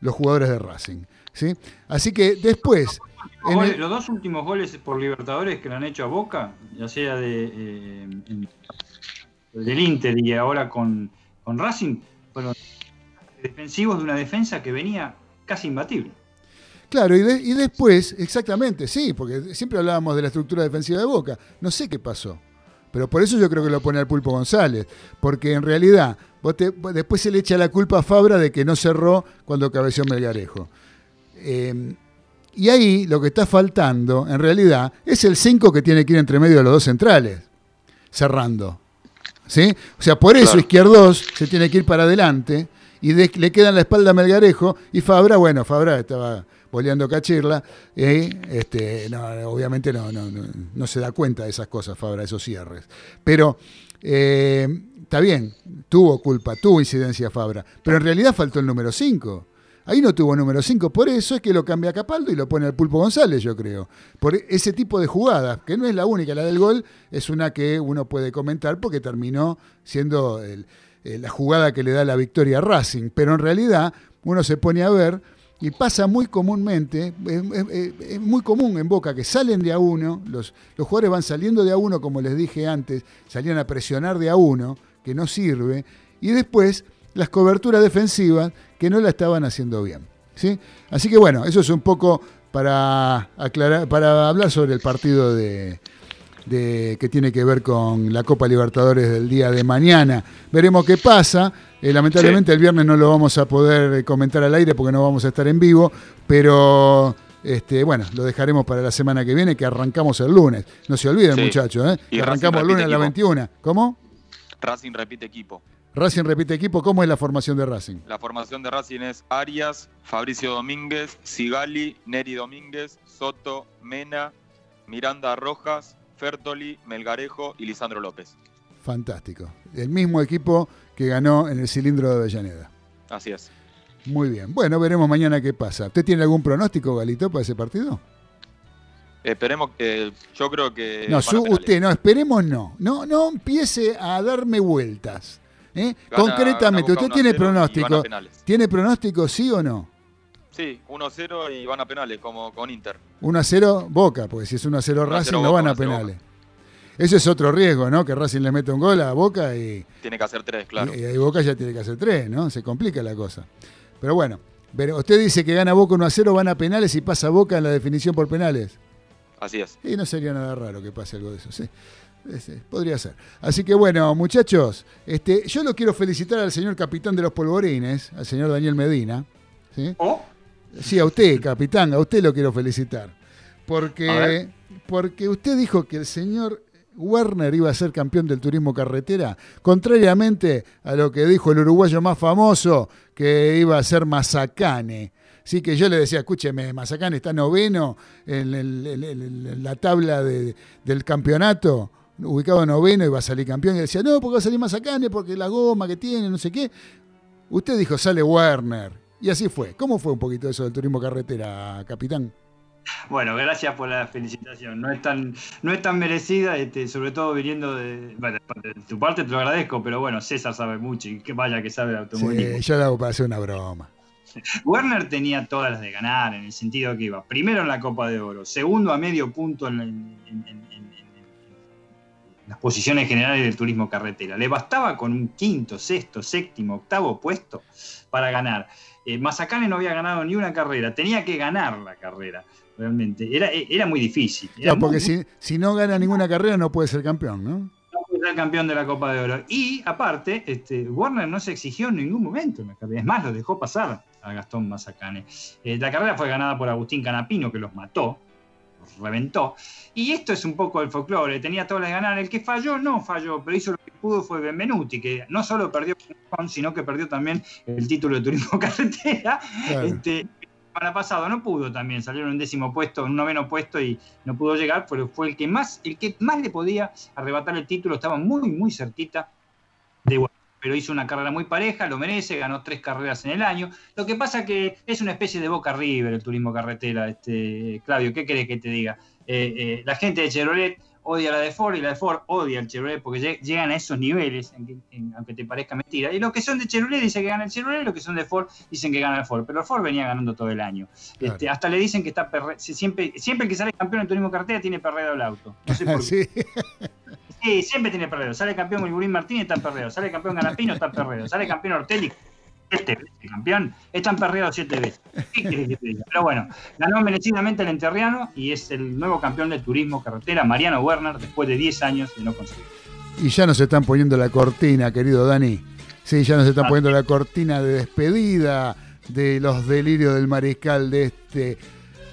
los jugadores de Racing. ¿Sí? Así que después... Los, en goles- el- los dos últimos goles por Libertadores que le han hecho a Boca, ya sea de, eh, del Inter y ahora con, con Racing, fueron defensivos de una defensa que venía casi imbatible. Claro, y, de- y después, exactamente, sí, porque siempre hablábamos de la estructura defensiva de Boca. No sé qué pasó. Pero por eso yo creo que lo pone al Pulpo González. Porque en realidad, vos te- después se le echa la culpa a Fabra de que no cerró cuando cabeció Melgarejo. Eh, y ahí lo que está faltando, en realidad, es el 5 que tiene que ir entre medio de los dos centrales, cerrando. ¿Sí? O sea, por eso Claro. Izquierdos se tiene que ir para adelante y de- le queda en la espalda a Melgarejo y Fabra, bueno, Fabra estaba boleando cachirla, y este, no, obviamente no, no, no, no se da cuenta de esas cosas, Fabra, esos cierres. Pero eh, está bien, tuvo culpa, tuvo incidencia Fabra, pero en realidad faltó el número 5. Ahí no tuvo número 5, por eso es que lo cambia Capaldo y lo pone al Pulpo González, yo creo. Por ese tipo de jugadas, que no es la única, la del gol es una que uno puede comentar porque terminó siendo la jugada que le da la victoria a Racing, pero en realidad uno se pone a ver y pasa muy comúnmente, es muy común en Boca que salen de a uno, los, los jugadores van saliendo de a uno, como les dije antes, salían a presionar de a uno, que no sirve, y después las coberturas defensivas que no la estaban haciendo bien. ¿sí? Así que bueno, eso es un poco para, aclarar, para hablar sobre el partido de, de- que tiene que ver con la Copa Libertadores del día de mañana. Veremos qué pasa. Eh, lamentablemente el viernes no lo vamos a poder eh, comentar al aire porque no vamos a estar en vivo, pero este, bueno, lo dejaremos para la semana que viene, que arrancamos el lunes. No se olviden, Sí. muchachos, ¿eh? Que arrancamos el lunes a las repite 21. ¿Cómo? Racing repite equipo. Racing repite equipo. ¿Cómo es la formación de Racing? La formación de Racing es Arias, Fabricio Domínguez, Sigali, Neri Domínguez, Soto, Mena, Miranda Rojas, Fertoli, Melgarejo y Lisandro López. Fantástico. El mismo equipo que ganó en el cilindro de Avellaneda. Así es. Muy bien. Bueno, veremos mañana qué pasa. ¿Usted tiene algún pronóstico, Galito, para ese partido? Esperemos que. Yo creo que. No, su- usted, no, esperemos no. No, no empiece a darme vueltas. ¿Eh? Gana- Concretamente, usted tiene 1 a 0 y van a pronóstico. ¿Tiene pronóstico sí o no? Sí, 1-0 y van a penales, como con Inter. 1 a 0 Boca, porque si es 1 a 0 1 a 0 Racing no van 1 a a 0 penales. Ese es otro riesgo, ¿no? Que Racing le meta un gol a Boca y, Tiene que hacer tres, claro. y, y Boca ya tiene que hacer 3, ¿no? Se complica la cosa. Pero bueno, pero usted dice que gana Boca 1 a 0, van a penales y pasa Boca en la definición por penales. Así es. Y no sería nada raro que pase algo de eso, sí. Ese, podría ser. Así que bueno, muchachos, este, yo lo quiero felicitar al señor capitán de los polvorines, al señor Daniel Medina. ¿sí? ¿Oh? Sí, a usted, capitán, a usted lo quiero felicitar. Porque, porque usted dijo que el señor Werner iba a ser campeón del turismo carretera, contrariamente a lo que dijo el uruguayo más famoso, que iba a ser Mazacane. Sí, que yo le decía, escúcheme, Mazacane está noveno en, el- en- en- en la tabla de- del campeonato, ubicado noveno y va a salir campeón. Y decía, no, porque va a salir Mazacane, porque la goma que tiene, no sé qué. Usted dijo, sale Werner. Y así fue. ¿Cómo fue un poquito eso del turismo carretera, capitán? Bueno, gracias por la felicitación. No es tan, no es tan merecida, este, sobre todo viniendo de, bueno, de tu parte, te lo agradezco, pero bueno, César sabe mucho y que vaya que sabe de automovilismo. Sí, yo lo hago para hacer una broma. Werner tenía todas las de ganar, en el sentido que iba primero en la Copa de Oro, segundo a medio punto en, en- en- en- en- en las posiciones generales del turismo carretera. Le bastaba con un quinto, sexto, séptimo, octavo puesto para ganar. Eh, Mazacane no había ganado ni una carrera, tenía que ganar la carrera, realmente. Era, era muy difícil. Era Claro, porque muy- si, si no gana ninguna carrera no puede ser campeón, ¿no? no puede ser campeón de la Copa de Oro. Y aparte, este, Warner no se exigió en ningún momento en la carrera. Es más, lo dejó pasar a Gastón Mazacane. Eh, la carrera fue ganada por Agustín Canapino, que los mató, reventó. Y esto es un poco el folclore. Tenía todas las de ganar. El que falló, no falló, pero hizo lo que pudo fue Benvenuti, que no solo perdió, con, sino que perdió también el título de turismo carretera. Claro. Este, para pasado no pudo también, salieron en un décimo puesto, en un noveno puesto y no pudo llegar, pero fue el que más, el que más le podía arrebatar el título, estaba muy, muy cerquita de Guadalupe. Pero hizo una carrera muy pareja, lo merece, ganó tres carreras en el año. Lo que pasa que es una especie de Boca River el turismo carretera, este, Claudio, ¿qué querés que te diga? Eh, eh, la gente de Chevrolet odia la de Ford y la de Ford odia el Chevrolet porque lleg- llegan a esos niveles, en que- en- aunque te parezca mentira. Y los que son de Chevrolet dicen que gana el Chevrolet, los que son de Ford dicen que gana el Ford, pero el Ford venía ganando todo el año. Claro. Este, hasta le dicen que está perre- siempre, siempre el que sale campeón en turismo carretera tiene perreo el auto. No sé por qué. Sí. Sí, siempre tiene perreo. Sale campeón Wilburín Martínez, está en perreo. Sale campeón Ganapino, está en perreo. Sale campeón Ortelli, veces campeón, está en perreo siete veces. Pero bueno, ganó merecidamente el enterriano y es el nuevo campeón del turismo carretera, Mariano Werner, después de 10 años de no conseguir. Y ya nos están poniendo la cortina, querido Dani. Sí, ya nos están Ah. poniendo la cortina de despedida de los delirios del mariscal de este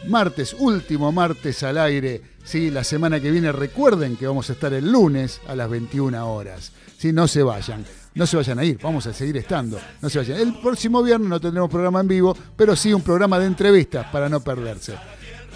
martes, último martes al aire. Sí, la semana que viene recuerden que vamos a estar el lunes a las 21 horas. Sí, no se vayan. No se vayan a ir, vamos a seguir estando. No se vayan. El próximo viernes no tendremos programa en vivo, pero sí un programa de entrevistas para no perderse.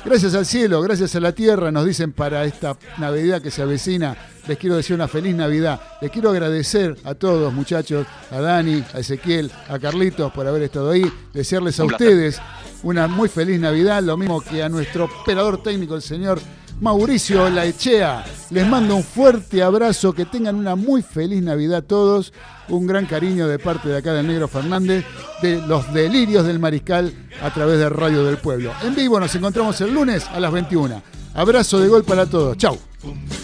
Gracias al cielo, gracias a la tierra, nos dicen para esta Navidad que se avecina. Les quiero decir una feliz Navidad. Les quiero agradecer a todos, muchachos, a Dani, a Ezequiel, a Carlitos por haber estado ahí. Desearles a ustedes una muy feliz Navidad, lo mismo que a nuestro operador técnico, el señor Mauricio Laechea. Les mando un fuerte abrazo, que tengan una muy feliz Navidad todos. Un gran cariño de parte de acá del Negro Fernández, de los delirios del Mariscal a través de Radio del Pueblo. En vivo nos encontramos el lunes a las 21. Abrazo de gol para todos. Chau.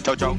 Chau, chau.